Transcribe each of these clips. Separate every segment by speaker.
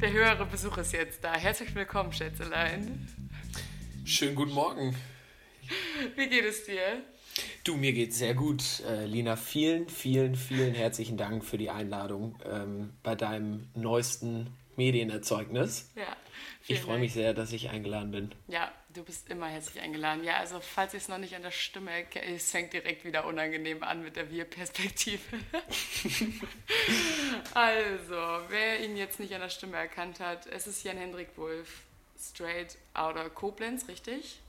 Speaker 1: Der höhere Besuch ist jetzt da. Herzlich willkommen, Schätzelein.
Speaker 2: Schönen guten Morgen.
Speaker 1: Wie geht es dir?
Speaker 2: Du, mir geht's sehr gut. Äh, Lina, vielen, vielen, vielen herzlichen Dank für die Einladung ähm, bei deinem neuesten Medienerzeugnis.
Speaker 1: Ja.
Speaker 2: Ich freue mich sehr, dass ich eingeladen bin.
Speaker 1: Ja, du bist immer herzlich eingeladen. Ja, also falls ich es noch nicht an der Stimme erkenne, es fängt direkt wieder unangenehm an mit der Wir-Perspektive. also, wer ihn jetzt nicht an der Stimme erkannt hat, es ist Jan-Hendrik Wolf, straight outer Koblenz, richtig?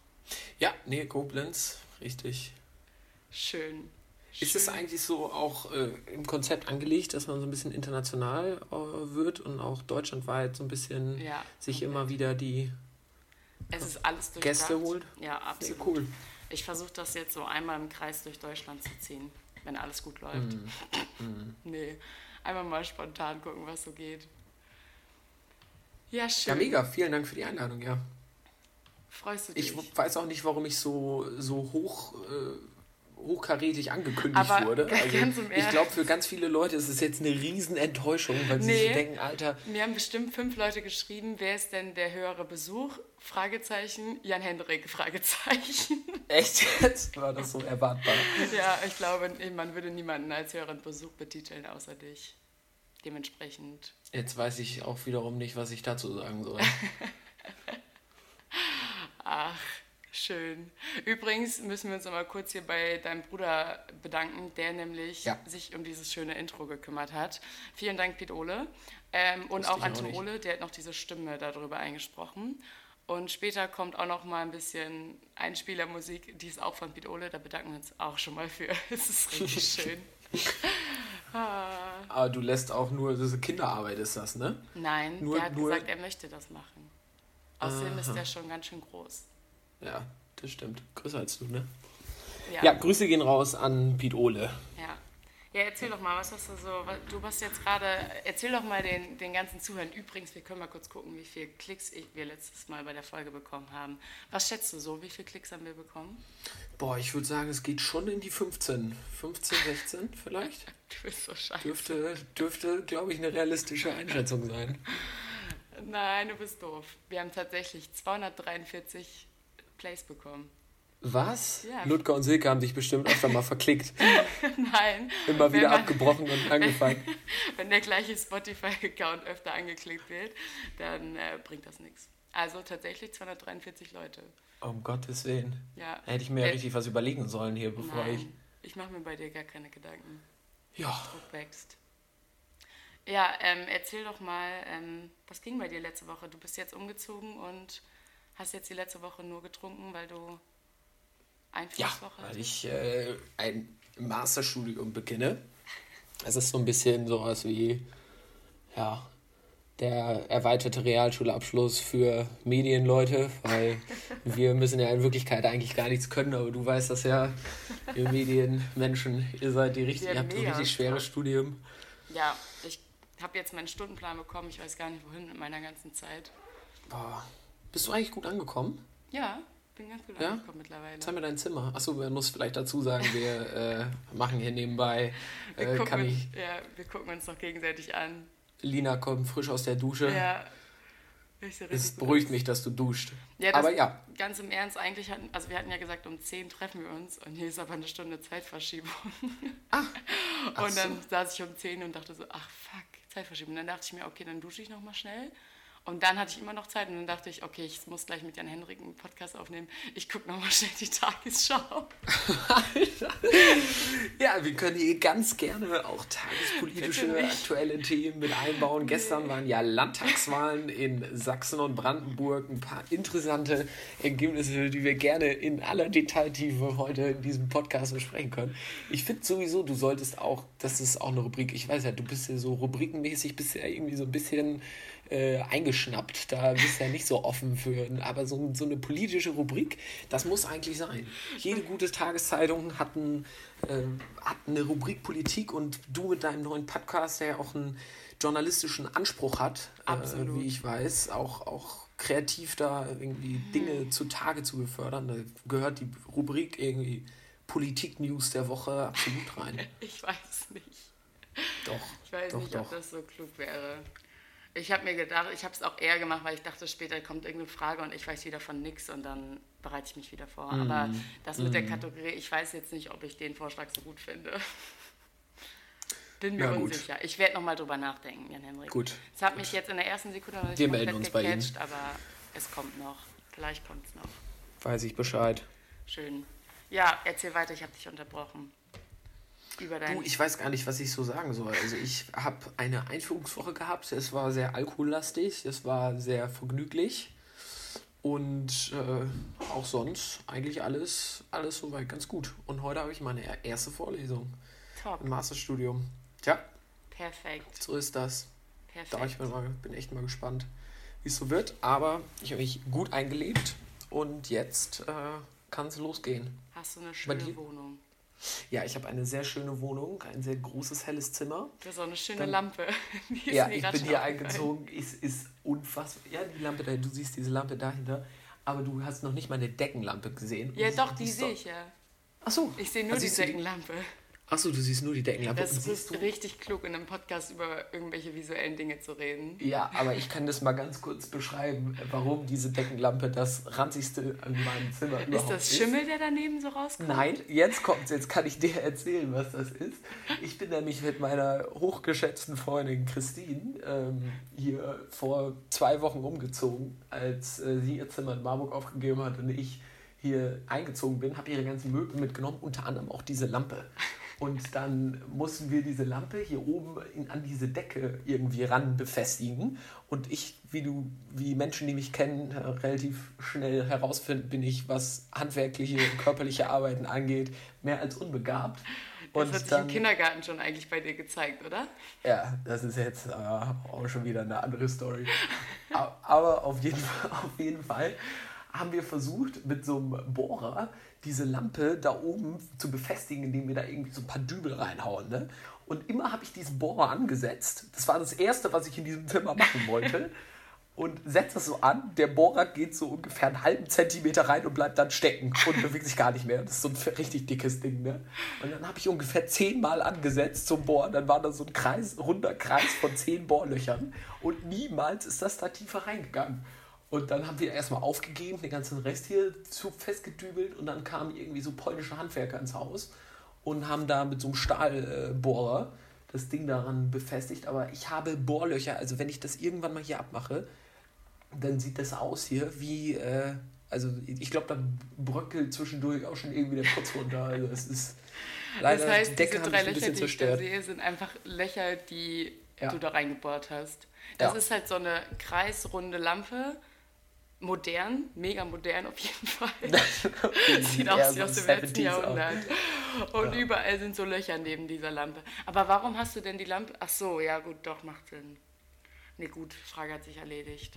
Speaker 2: Ja, nee, Koblenz, richtig.
Speaker 1: Schön.
Speaker 2: Ist es eigentlich so auch äh, im Konzept angelegt, dass man so ein bisschen international äh, wird und auch deutschlandweit so ein bisschen
Speaker 1: Ja,
Speaker 2: sich
Speaker 1: komplett.
Speaker 2: immer wieder die
Speaker 1: Es ist alles durchdacht.
Speaker 2: Gäste holt?
Speaker 1: Ja, absolut.
Speaker 2: cool.
Speaker 1: Ich versuche das jetzt so einmal im Kreis durch Deutschland zu ziehen, wenn alles gut läuft.
Speaker 2: Mhm.
Speaker 1: Nee, einmal mal spontan gucken, was so geht. Ja, schön.
Speaker 2: Ja, mega. Vielen Dank für die Einladung, ja.
Speaker 1: Freust du dich?
Speaker 2: Ich weiß auch nicht, warum ich so, so hoch, äh, hochkarätig angekündigt
Speaker 1: Aber
Speaker 2: wurde. Also, ich glaube, für ganz viele Leute ist es jetzt eine riesen Enttäuschung, weil sie
Speaker 1: Nee.
Speaker 2: sich denken, Alter,
Speaker 1: Mir haben bestimmt fünf Leute geschrieben, wer ist denn der höhere Besuch? Fragezeichen, Jan Hendrik, Fragezeichen.
Speaker 2: echt jetzt? War das so erwartbar?
Speaker 1: ja, ich glaube, man würde niemanden als höheren Besuch betiteln, außer dich. Dementsprechend.
Speaker 2: Jetzt weiß ich auch wiederum nicht, was ich dazu sagen soll.
Speaker 1: Ach, schön. Übrigens müssen wir uns noch mal kurz hier bei deinem Bruder bedanken, der nämlich
Speaker 2: Ja.
Speaker 1: sich um dieses schöne Intro gekümmert hat. Vielen Dank, Piet Ole. Ähm, und auch an
Speaker 2: auch.
Speaker 1: Ole, der hat noch diese Stimme darüber eingesprochen. Und später kommt auch noch mal ein bisschen Einspielermusik, die ist auch von Piet Ole, da bedanken wir uns auch schon mal für. Es ist richtig schön. Ah.
Speaker 2: Aber du lässt auch nur, diese Kinderarbeit ist das, ne?
Speaker 1: Nein,
Speaker 2: Nur-
Speaker 1: der hat
Speaker 2: nur-
Speaker 1: gesagt, er möchte das machen. Außerdem ist
Speaker 2: Aha.
Speaker 1: der schon ganz schön groß.
Speaker 2: Ja, das stimmt. Größer als du, ne?
Speaker 1: Ja.
Speaker 2: Ja, Grüße gehen raus an Piet Ole.
Speaker 1: Ja. Ja, erzähl doch mal, was hast du so, du hast jetzt gerade, erzähl doch mal den, den ganzen Zuhörern. Übrigens, wir können mal kurz gucken, wie viele Klicks ich, wir letztes Mal bei der Folge bekommen haben. Was schätzt du so, wie viele Klicks haben wir bekommen?
Speaker 2: Boah, ich würde sagen, es geht schon in die 15. 15, 16 vielleicht?
Speaker 1: Du bist so scheiße.
Speaker 2: Dürfte, dürfte glaube ich, eine realistische Einschätzung sein.
Speaker 1: Nein, du bist doof. Wir haben tatsächlich 243 Plays bekommen.
Speaker 2: Was?
Speaker 1: Ja.
Speaker 2: Ludger und Silke haben dich bestimmt öfter mal verklickt.
Speaker 1: Nein.
Speaker 2: Immer wieder
Speaker 1: man-
Speaker 2: abgebrochen und angefangen.
Speaker 1: Wenn der gleiche Spotify-Account öfter angeklickt wird, dann äh, bringt das nichts. Also tatsächlich 243 Leute.
Speaker 2: Um Gottes Willen.
Speaker 1: Ja.
Speaker 2: Hätte ich mir ja
Speaker 1: Äh,
Speaker 2: richtig was überlegen sollen hier, bevor ich.
Speaker 1: Nein, ich mache mir bei dir gar keine Gedanken.
Speaker 2: Ja.
Speaker 1: Druck wächst. Ja, ähm, erzähl doch mal, ähm, was ging bei dir letzte Woche? Du bist jetzt umgezogen und hast jetzt die letzte Woche nur getrunken, weil du
Speaker 2: Ja,
Speaker 1: Einflusswoche
Speaker 2: weil ich äh, ein Masterstudium beginne. Es ist so ein bisschen sowas wie, ja, der erweiterte Realschulabschluss für Medienleute, weil wir müssen ja in Wirklichkeit eigentlich gar nichts können, aber du weißt das ja, ihr Medienmenschen, ihr seid die richtig,
Speaker 1: Ja,
Speaker 2: ihr habt ein richtig schweres Studium.
Speaker 1: Ja, ich habe jetzt meinen Stundenplan bekommen. Ich weiß gar nicht, wohin mit meiner ganzen Zeit.
Speaker 2: Boah. Bist du eigentlich gut angekommen?
Speaker 1: Ja, bin ganz gut
Speaker 2: Ja?
Speaker 1: angekommen mittlerweile.
Speaker 2: Zeig mir dein Zimmer. Achso, man muss vielleicht dazu sagen, wir äh, machen hier nebenbei,
Speaker 1: Wir,
Speaker 2: äh,
Speaker 1: gucken
Speaker 2: kann
Speaker 1: uns,
Speaker 2: ich,
Speaker 1: ja, wir gucken uns noch gegenseitig an.
Speaker 2: Lina kommt frisch aus der Dusche.
Speaker 1: Ja.
Speaker 2: Es beruhigt
Speaker 1: gut.
Speaker 2: mich, dass du duscht.
Speaker 1: Ja,
Speaker 2: aber ja,
Speaker 1: Ganz im Ernst, eigentlich hatten, also wir hatten ja gesagt, um 10 treffen wir uns und hier ist aber eine Stunde Zeitverschiebung.
Speaker 2: ach
Speaker 1: und dann
Speaker 2: so.
Speaker 1: saß ich um 10 und dachte so, ach fuck, Zeitverschiebung. Und dann dachte ich mir, okay, dann dusche ich nochmal schnell Und dann hatte ich immer noch Zeit und dann dachte ich, okay, ich muss gleich mit Jan Henrik einen Podcast aufnehmen. Ich gucke nochmal schnell die Tagesschau.
Speaker 2: Ja, wir können hier ganz gerne auch tagespolitische aktuelle Themen mit einbauen. Gestern waren ja Landtagswahlen in Sachsen und Brandenburg. Ein paar interessante Ergebnisse, die wir gerne in aller Detailtiefe heute in diesem Podcast besprechen können. Ich finde sowieso, du solltest auch, das ist auch eine Rubrik, ich weiß ja, du bist ja so rubrikenmäßig, bist ja irgendwie so ein bisschen äh, eingeschnappt. Da bist du ja nicht so offen für. Aber so, so eine politische Rubrik, das muss eigentlich sein. Jede gute Tageszeitung hat, ein, äh, hat eine Rubrik Politik und du mit deinem neuen Podcast, der ja auch einen journalistischen Anspruch hat, äh, wie ich weiß, auch, auch kreativ da irgendwie Dinge zutage zu befördern. Da gehört die Rubrik irgendwie Politik-News der Woche absolut rein.
Speaker 1: Ich weiß nicht.
Speaker 2: Doch.
Speaker 1: Ich weiß
Speaker 2: doch,
Speaker 1: nicht,
Speaker 2: doch.
Speaker 1: ob das so klug wäre. Ich habe mir gedacht, ich habe es auch eher gemacht, weil ich dachte, später kommt irgendeine Frage und ich weiß wieder von nix und dann bereite ich mich wieder vor.
Speaker 2: Mhm.
Speaker 1: Aber das mit der Kategorie, ich weiß jetzt nicht, ob ich den Vorschlag so gut finde. Bin mir
Speaker 2: gut.
Speaker 1: unsicher. Ich werde nochmal drüber nachdenken, Jan Henrik.
Speaker 2: Gut.
Speaker 1: Es hat mich jetzt in der ersten Sekunde noch nicht
Speaker 2: Wir melden uns bei Ihnen.
Speaker 1: aber es kommt noch. Vielleicht kommt es noch.
Speaker 2: Weiß ich Bescheid.
Speaker 1: Schön. Ja, erzähl weiter, ich habe dich unterbrochen. Über dein
Speaker 2: Du, ich weiß gar nicht, was ich so sagen soll. Also ich habe eine Einführungswoche gehabt. Es war sehr alkohollastig, es war sehr vergnüglich und äh, auch sonst eigentlich alles, alles soweit ganz gut. Und heute habe ich meine erste Vorlesung
Speaker 1: Top.
Speaker 2: im Masterstudium. Tja,
Speaker 1: Perfekt.
Speaker 2: so ist das. Da
Speaker 1: Perfekt.
Speaker 2: ich bin, mal, bin echt mal gespannt, wie es so wird. Aber ich habe mich gut eingelebt und jetzt äh, kann es losgehen.
Speaker 1: Hast du eine schöne? Wohnung?
Speaker 2: Ja, ich habe eine sehr schöne Wohnung, ein sehr großes, helles Zimmer.
Speaker 1: Hast auch eine schöne
Speaker 2: Dann-
Speaker 1: Lampe.
Speaker 2: Ja, ich bin hier eingezogen. Es ist unfassbar. Ja, die Lampe da, du siehst diese Lampe dahinter. Aber du hast noch nicht mal eine Deckenlampe gesehen.
Speaker 1: Ja, doch, die sehe ich ja.
Speaker 2: Ach so.
Speaker 1: Ich sehe nur
Speaker 2: Ah,
Speaker 1: die Deckenlampe.
Speaker 2: Ach so, du siehst nur die Deckenlampe.
Speaker 1: Das
Speaker 2: Und siehst
Speaker 1: ist richtig klug, in einem Podcast über irgendwelche visuellen Dinge zu reden.
Speaker 2: ja, aber ich kann das mal ganz kurz beschreiben, warum diese Deckenlampe das ranzigste an meinem Zimmer
Speaker 1: Ist
Speaker 2: überhaupt
Speaker 1: das Schimmel, der daneben so rauskommt?
Speaker 2: Nein, jetzt kommt's. Jetzt kann ich dir erzählen, was das ist. Ich bin nämlich mit meiner hochgeschätzten Freundin Christine ähm, hier vor zwei Wochen umgezogen, als äh, sie ihr Zimmer in Marburg aufgegeben hat und ich hier eingezogen bin, habe ihre ganzen Möbel mitgenommen, unter anderem auch diese Lampe. Und dann mussten wir diese Lampe hier oben in, an diese Decke irgendwie ran befestigen. Und ich, wie du, wie Menschen, die mich kennen, äh, relativ schnell herausfinden, bin ich, was handwerkliche, körperliche Arbeiten angeht, mehr als unbegabt.
Speaker 1: Das
Speaker 2: Und
Speaker 1: hat sich
Speaker 2: dann,
Speaker 1: im Kindergarten schon eigentlich bei dir gezeigt, oder?
Speaker 2: ja, das ist jetzt äh, auch schon wieder eine andere Story. Aber auf jeden, Fall, auf jeden Fall haben wir versucht, mit so einem Bohrer diese Lampe da oben zu befestigen, indem wir da irgendwie so ein paar Dübel reinhauen. Ne? Und immer habe ich diesen Bohrer angesetzt. Das war das Erste, was ich in diesem Zimmer machen wollte. Und setze das so an. Der Bohrer geht so ungefähr einen halben Zentimeter rein und bleibt dann stecken und bewegt sich gar nicht mehr. Das ist so ein richtig dickes Ding. Ne? Und dann habe ich ungefähr zehnmal angesetzt zum Bohren. Dann war da so ein Kreis, runder Kreis von zehn Bohrlöchern. Und niemals ist das da tiefer reingegangen. Und dann haben wir erstmal aufgegeben, den ganzen Rest hier zu festgedübelt. Und dann kamen irgendwie so polnische Handwerker ins Haus und haben da mit so einem Stahlbohrer das Ding daran befestigt. Aber ich habe Bohrlöcher, also wenn ich das irgendwann mal hier abmache, dann sieht das aus hier wie, äh, also ich glaube, da bröckelt zwischendurch auch schon irgendwie der Putz runter. Also es ist leider,
Speaker 1: das heißt,
Speaker 2: die Decke
Speaker 1: diese drei Löcher,
Speaker 2: bisschen
Speaker 1: die ich da sehe, sind einfach Löcher, die
Speaker 2: Ja.
Speaker 1: du da reingebohrt hast. Das
Speaker 2: Ja.
Speaker 1: ist halt so eine kreisrunde Lampe. Modern, mega modern auf jeden Fall. Sieht aus wie aus dem letzten
Speaker 2: 70s auch.
Speaker 1: Jahrhundert. Und überall sind so Löcher neben dieser Lampe. Aber warum hast du denn die Lampe? Ach so, ja gut, doch, macht Sinn. Nee, gut, Frage hat sich erledigt.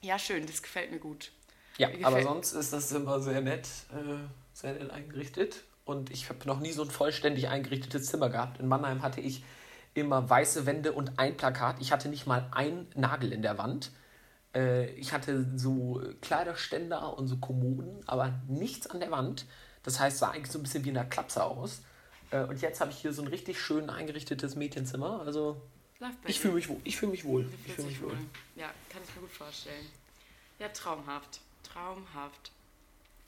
Speaker 1: Ja, schön, das gefällt mir gut.
Speaker 2: Ja,
Speaker 1: Mir
Speaker 2: aber sonst ist das immer sehr nett, äh, sehr nett eingerichtet. Und ich habe noch nie so ein vollständig eingerichtetes Zimmer gehabt. In Mannheim hatte ich immer weiße Wände und ein Plakat. Ich hatte nicht mal einen Nagel in der Wand. Äh, ich hatte so Kleiderständer und so Kommoden, aber nichts an der Wand. Das heißt, sah eigentlich so ein bisschen wie in einer Klapse aus. Äh, und jetzt habe ich hier so ein richtig schön eingerichtetes Mädchenzimmer. Also ich fühle mich wohl. Ich fühle mich wohl. Ich
Speaker 1: dich
Speaker 2: mich wohl.
Speaker 1: Ja, kann ich mir gut vorstellen. Ja, traumhaft. Traumhaft.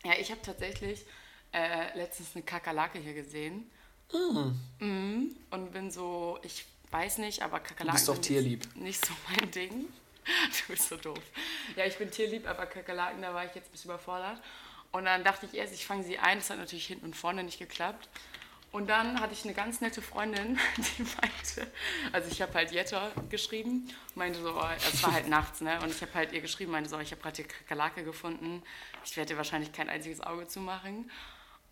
Speaker 1: Ja, ich habe tatsächlich äh, letztens eine Kakerlake hier gesehen. Mhm. Und bin so, ich weiß nicht, aber Kakerlaken
Speaker 2: bist doch tierlieb.
Speaker 1: nicht so mein Ding. Du bist so doof. Ja, ich bin tierlieb, aber Kakerlaken, da war ich jetzt ein bisschen überfordert. Und dann dachte ich erst, ich fange sie ein. Das hat natürlich hinten und vorne nicht geklappt. Und dann hatte ich eine ganz nette Freundin, die meinte, also ich habe halt Jetta geschrieben, meinte so, oh, es war halt nachts, ne? Und ich habe halt ihr geschrieben, meinte so, ich habe gerade die Kakerlake gefunden, ich werde dir wahrscheinlich kein einziges Auge zumachen.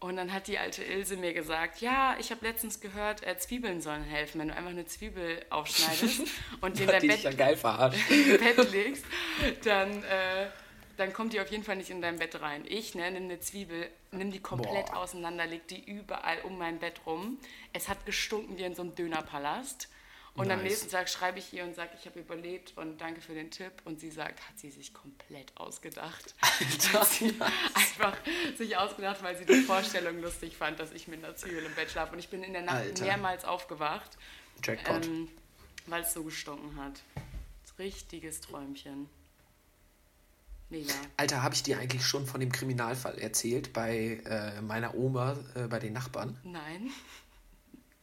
Speaker 1: Und dann hat die alte Ilse mir gesagt, ja, ich habe letztens gehört, äh, Zwiebeln sollen helfen, wenn du einfach eine Zwiebel aufschneidest und die in dein Bett,
Speaker 2: ja geil verarscht.
Speaker 1: Bett legst, dann, äh, dann kommt die auf jeden Fall nicht in dein Bett rein. Ich ne, nimm eine Zwiebel, nimm die komplett
Speaker 2: Boah.
Speaker 1: auseinander, leg die überall um mein Bett rum. Es hat gestunken wie in so einem Dönerpalast. Und am
Speaker 2: Nice.
Speaker 1: nächsten Tag schreibe ich ihr und sage, ich habe überlebt und danke für den Tipp. Und sie sagt, hat sie sich komplett ausgedacht.
Speaker 2: Alter,
Speaker 1: Hat sie einfach sich ausgedacht, weil sie die Vorstellung lustig fand, dass ich mit einer Zwiebel im Bett schlafe. Und ich bin in der Nacht
Speaker 2: Alter.
Speaker 1: mehrmals aufgewacht, ähm, weil es so gestunken hat. Richtiges Träumchen. Mega.
Speaker 2: Alter, habe ich dir eigentlich schon von dem Kriminalfall erzählt bei äh, meiner Oma, äh, bei den Nachbarn?
Speaker 1: Nein.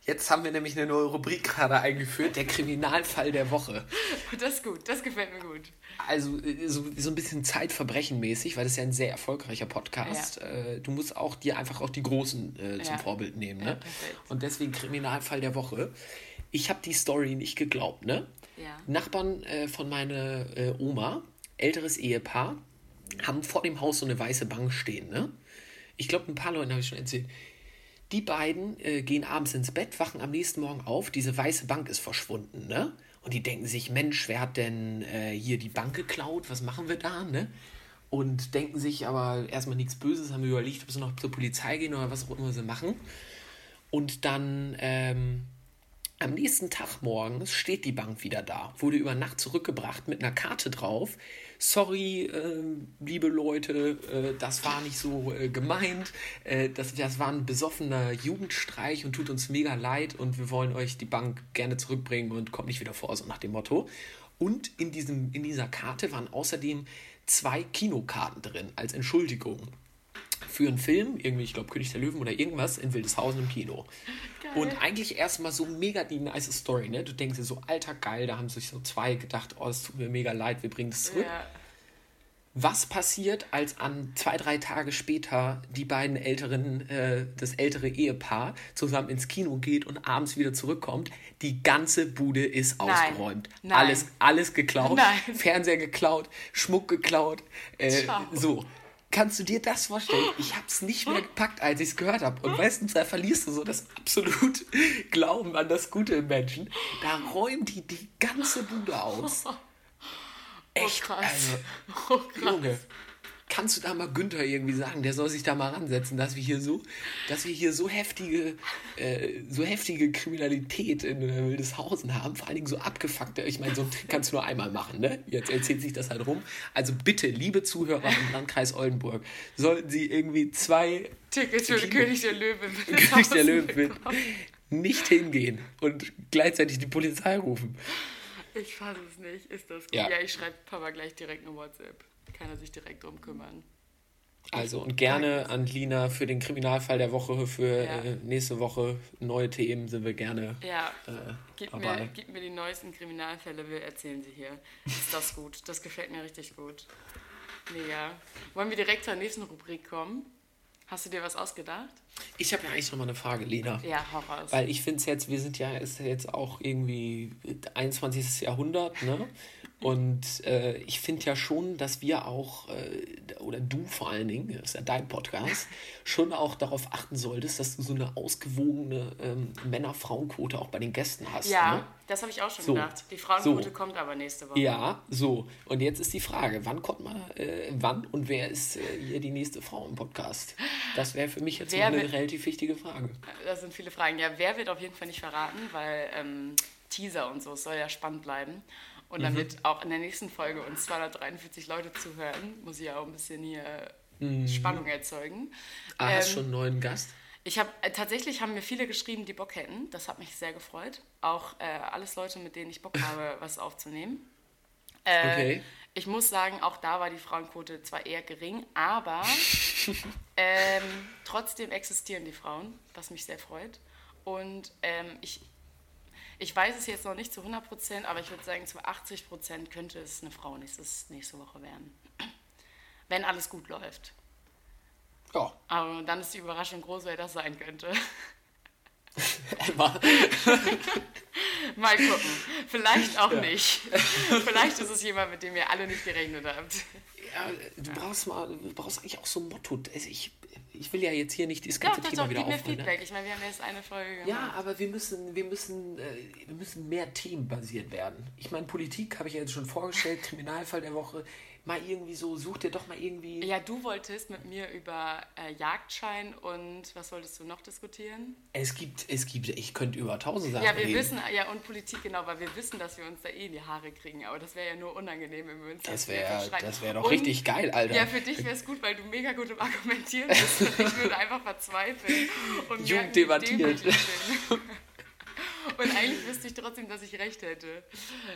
Speaker 2: Jetzt haben wir nämlich eine neue Rubrik gerade eingeführt, der Kriminalfall der Woche.
Speaker 1: Das ist gut, das gefällt mir gut.
Speaker 2: Also äh, so, so ein bisschen Zeitverbrechen-mäßig, weil das ist ja ein sehr erfolgreicher Podcast. Äh, du musst auch dir einfach auch die Großen äh, zum
Speaker 1: Ja.
Speaker 2: Vorbild nehmen.
Speaker 1: Ja,
Speaker 2: Ne?
Speaker 1: perfekt.
Speaker 2: Und deswegen Kriminalfall der Woche. Ich habe die Story nicht geglaubt. Ne?
Speaker 1: Ja.
Speaker 2: Nachbarn äh, von meiner äh, Oma, älteres Ehepaar, haben vor dem Haus so eine weiße Bank stehen. Ne? Ich glaube, ein paar Leuten habe ich schon erzählt. Die beiden äh, gehen abends ins Bett, wachen am nächsten Morgen auf, diese weiße Bank ist verschwunden, ne? Und die denken sich, Mensch, wer hat denn äh, hier die Bank geklaut? Was machen wir da, ne? Und denken sich aber erstmal nichts Böses, haben überlegt, ob sie noch zur Polizei gehen oder was auch immer sie machen. Und dann ähm, am nächsten Tag morgens steht die Bank wieder da, wurde über Nacht zurückgebracht mit einer Karte drauf. Sorry, ähm, liebe Leute, äh, das war nicht so äh, gemeint. Äh, das, das war ein besoffener Jugendstreich und tut uns mega leid und wir wollen euch die Bank gerne zurückbringen und kommt nicht wieder vor, so nach dem Motto. Und in, diesem, in dieser Karte waren außerdem zwei Kinokarten drin als Entschuldigung für einen Film, irgendwie, ich glaube, König der Löwen oder irgendwas in Wildeshausen im Kino. Und eigentlich erstmal so mega die nice Story, ne? Du denkst dir so, alter geil, da haben sich so zwei gedacht, oh, es tut mir mega leid, wir bringen das zurück.
Speaker 1: Ja.
Speaker 2: Was passiert, als an zwei, drei Tage später die beiden älteren, äh, das ältere Ehepaar zusammen ins Kino geht und abends wieder zurückkommt? Die ganze Bude ist
Speaker 1: Nein.
Speaker 2: ausgeräumt.
Speaker 1: Nein.
Speaker 2: Alles, alles geklaut.
Speaker 1: Nein.
Speaker 2: Fernseher geklaut, Schmuck geklaut. Äh, so. Kannst du dir das vorstellen? Ich hab's nicht mehr gepackt, als ich es gehört habe. Und du, da verlierst du so das absolut Glauben an das Gute im Menschen. Da räumen die die ganze Bude aus. Echt,
Speaker 1: oh, krass.
Speaker 2: also,
Speaker 1: oh, krass.
Speaker 2: Junge, kannst du da mal Günther irgendwie sagen, der soll sich da mal ransetzen, dass wir hier so, dass wir hier so heftige, äh, so heftige Kriminalität in äh, Wildeshausen haben, vor allen Dingen so abgefuckte. Ich meine, so einen Trick kannst du nur einmal machen, ne? Jetzt erzählt sich das halt rum. Also bitte, liebe Zuhörer im Landkreis Oldenburg, sollten Sie irgendwie zwei
Speaker 1: Tickets für den König der Löwen.
Speaker 2: König der Löwen nicht hingehen und gleichzeitig die Polizei rufen.
Speaker 1: Ich fasse es nicht. Ist das gut?
Speaker 2: Ja.
Speaker 1: Ja, ich schreibe Papa gleich direkt eine WhatsApp. Kann er sich direkt drum kümmern.
Speaker 2: Also und gerne an Lina für den Kriminalfall der Woche, für
Speaker 1: Ja.
Speaker 2: äh, nächste Woche neue Themen sind wir gerne.
Speaker 1: Ja,
Speaker 2: Äh,
Speaker 1: gib,
Speaker 2: dabei.
Speaker 1: mir, gib mir die neuesten Kriminalfälle, wir erzählen sie hier. Ist das gut? Das gefällt mir richtig gut. Mega. Wollen wir direkt zur nächsten Rubrik kommen? Hast du dir was ausgedacht?
Speaker 2: Ich habe ja eigentlich noch mal eine Frage, Lena.
Speaker 1: Ja, hau raus.
Speaker 2: Weil ich finde es jetzt, wir sind ja, ist ja jetzt auch irgendwie 21. Jahrhundert, ne? Und äh, ich finde ja schon, dass wir auch, äh, oder du vor allen Dingen, das ist ja dein Podcast, schon auch darauf achten solltest, dass du so eine ausgewogene ähm, Männer-Frauen-Quote auch bei den Gästen hast.
Speaker 1: ja,
Speaker 2: Ne?
Speaker 1: das habe ich auch schon
Speaker 2: So.
Speaker 1: gedacht. Die Frauenquote
Speaker 2: So.
Speaker 1: kommt aber nächste Woche.
Speaker 2: Ja, so. Und jetzt ist die Frage, wann kommt man, äh, wann und wer ist äh, hier die nächste Frau im Podcast? Das wäre für mich jetzt
Speaker 1: Wer
Speaker 2: eine
Speaker 1: wird-
Speaker 2: relativ wichtige Frage.
Speaker 1: Das sind viele Fragen. Ja, wer wird auf jeden Fall nicht verraten, weil ähm, Teaser und so, es soll ja spannend bleiben. Und
Speaker 2: Mhm.
Speaker 1: damit auch in der nächsten Folge uns 243 Leute zuhören, muss ich ja auch ein bisschen hier Spannung erzeugen.
Speaker 2: Mhm. Ah, hast
Speaker 1: Ähm,
Speaker 2: schon einen neuen Gast?
Speaker 1: Ich habe äh, tatsächlich haben mir viele geschrieben, die Bock hätten. Das hat mich sehr gefreut. Auch äh, alles Leute, mit denen ich Bock habe, was aufzunehmen. Äh,
Speaker 2: Okay.
Speaker 1: Ich muss sagen, auch da war die Frauenquote zwar eher gering, aber ähm, trotzdem existieren die Frauen, was mich sehr freut. Und ähm, ich, Ich weiß es jetzt noch nicht zu 100%, aber ich würde sagen, zu 80% könnte es eine Frau nächstes, nächste Woche werden. Wenn alles gut läuft.
Speaker 2: Ja,
Speaker 1: Aber dann ist die Überraschung groß, wer das sein könnte.
Speaker 2: Emma.
Speaker 1: Mal gucken. Vielleicht auch nicht. Vielleicht ist es jemand, mit dem ihr alle nicht gerechnet habt.
Speaker 2: Ja, du brauchst mal, du brauchst eigentlich auch so ein Motto. Also ich, ich will ja jetzt hier nicht
Speaker 1: Doch,
Speaker 2: ganze
Speaker 1: doch,
Speaker 2: Thema
Speaker 1: doch,
Speaker 2: wieder
Speaker 1: gib mir
Speaker 2: aufrollen. Ne?
Speaker 1: Feedback. Ich meine, wir haben jetzt eine Folge gemacht.
Speaker 2: Ja, aber wir müssen, wir müssen, äh, wir müssen mehr themenbasiert werden. Ich meine, Politik habe ich ja jetzt schon vorgestellt, Kriminalfall der Woche. Mal irgendwie so, such dir doch mal irgendwie.
Speaker 1: Ja, du wolltest mit mir über äh, Jagdschein und was wolltest du noch diskutieren?
Speaker 2: Es gibt, es gibt, ich könnte über tausend Sachen
Speaker 1: Ja, wir
Speaker 2: reden.
Speaker 1: wissen, ja, und Politik, genau, weil wir wissen, dass wir uns da eh in die Haare kriegen. Aber das wäre ja nur unangenehm, wenn wir uns
Speaker 2: Das wäre das wär doch
Speaker 1: Und-
Speaker 2: richtig geil, Alter.
Speaker 1: Ja, für dich wäre es gut, weil du mega gut im Argumentieren bist. Und ich würde einfach verzweifeln. Und wie
Speaker 2: debattiert.
Speaker 1: Und eigentlich wüsste ich trotzdem, dass ich recht hätte.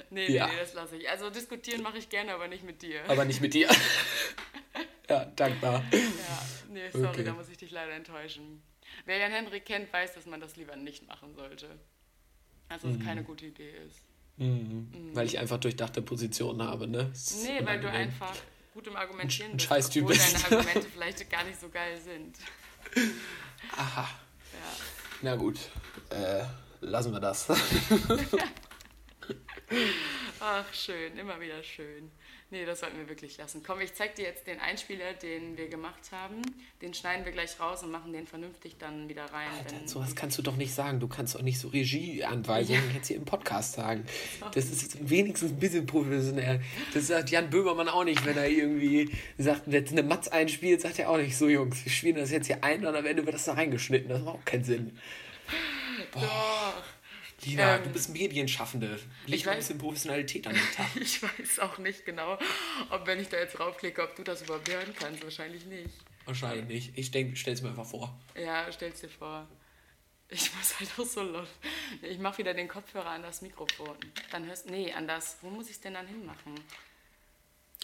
Speaker 1: Nee, nee,
Speaker 2: Ja.
Speaker 1: nee, das lasse ich. Also diskutieren mache ich gerne, aber nicht mit dir.
Speaker 2: Aber nicht mit dir. ja, dankbar.
Speaker 1: Ja, nee, sorry,
Speaker 2: Okay.
Speaker 1: da muss ich dich leider enttäuschen. Wer Jan Henrik kennt, weiß, dass man das lieber nicht machen sollte. Also,
Speaker 2: Mhm.
Speaker 1: dass es keine gute Idee ist.
Speaker 2: Weil ich einfach durchdachte Positionen habe, ne? Das
Speaker 1: Nee, weil du einfach gut im Argumentieren bist,
Speaker 2: Scheißtyp
Speaker 1: obwohl
Speaker 2: bist.
Speaker 1: deine Argumente vielleicht gar nicht so geil sind.
Speaker 2: Aha.
Speaker 1: Ja.
Speaker 2: Na gut. Äh, lassen wir das.
Speaker 1: Ach, schön, immer wieder schön. Nee, das sollten wir wirklich lassen. Komm, ich zeig dir jetzt den Einspieler, den wir gemacht haben. Den schneiden wir gleich raus und machen den vernünftig dann wieder rein. wenn-
Speaker 2: So was kannst du doch nicht sagen. Du kannst doch nicht so Regieanweisungen jetzt hier im Podcast sagen. Das ist wenigstens ein bisschen professionell. Das sagt Jan Böhmermann auch nicht, wenn er irgendwie sagt, jetzt eine Matz einspielt, sagt er auch nicht so, Jungs, wir spielen das jetzt hier ein und am Ende wird das da reingeschnitten. Das macht auch keinen Sinn.
Speaker 1: Doch.
Speaker 2: Lina,
Speaker 1: Ähm,
Speaker 2: du bist Medienschaffende. Leg
Speaker 1: ich
Speaker 2: mal ein
Speaker 1: weiß-
Speaker 2: bisschen Professionalität an den Tag.
Speaker 1: Ich weiß auch nicht genau, ob wenn ich da jetzt draufklicke, ob du das überhaupt hören kannst. Wahrscheinlich nicht.
Speaker 2: Wahrscheinlich nicht. Ich denke, stell's mir einfach vor.
Speaker 1: Ja, stell's dir vor. Ich muss halt auch so laut. Ich mache wieder den Kopfhörer an das Mikrofon. Dann hörst Nee, an das. Wo muss ich es denn dann hinmachen?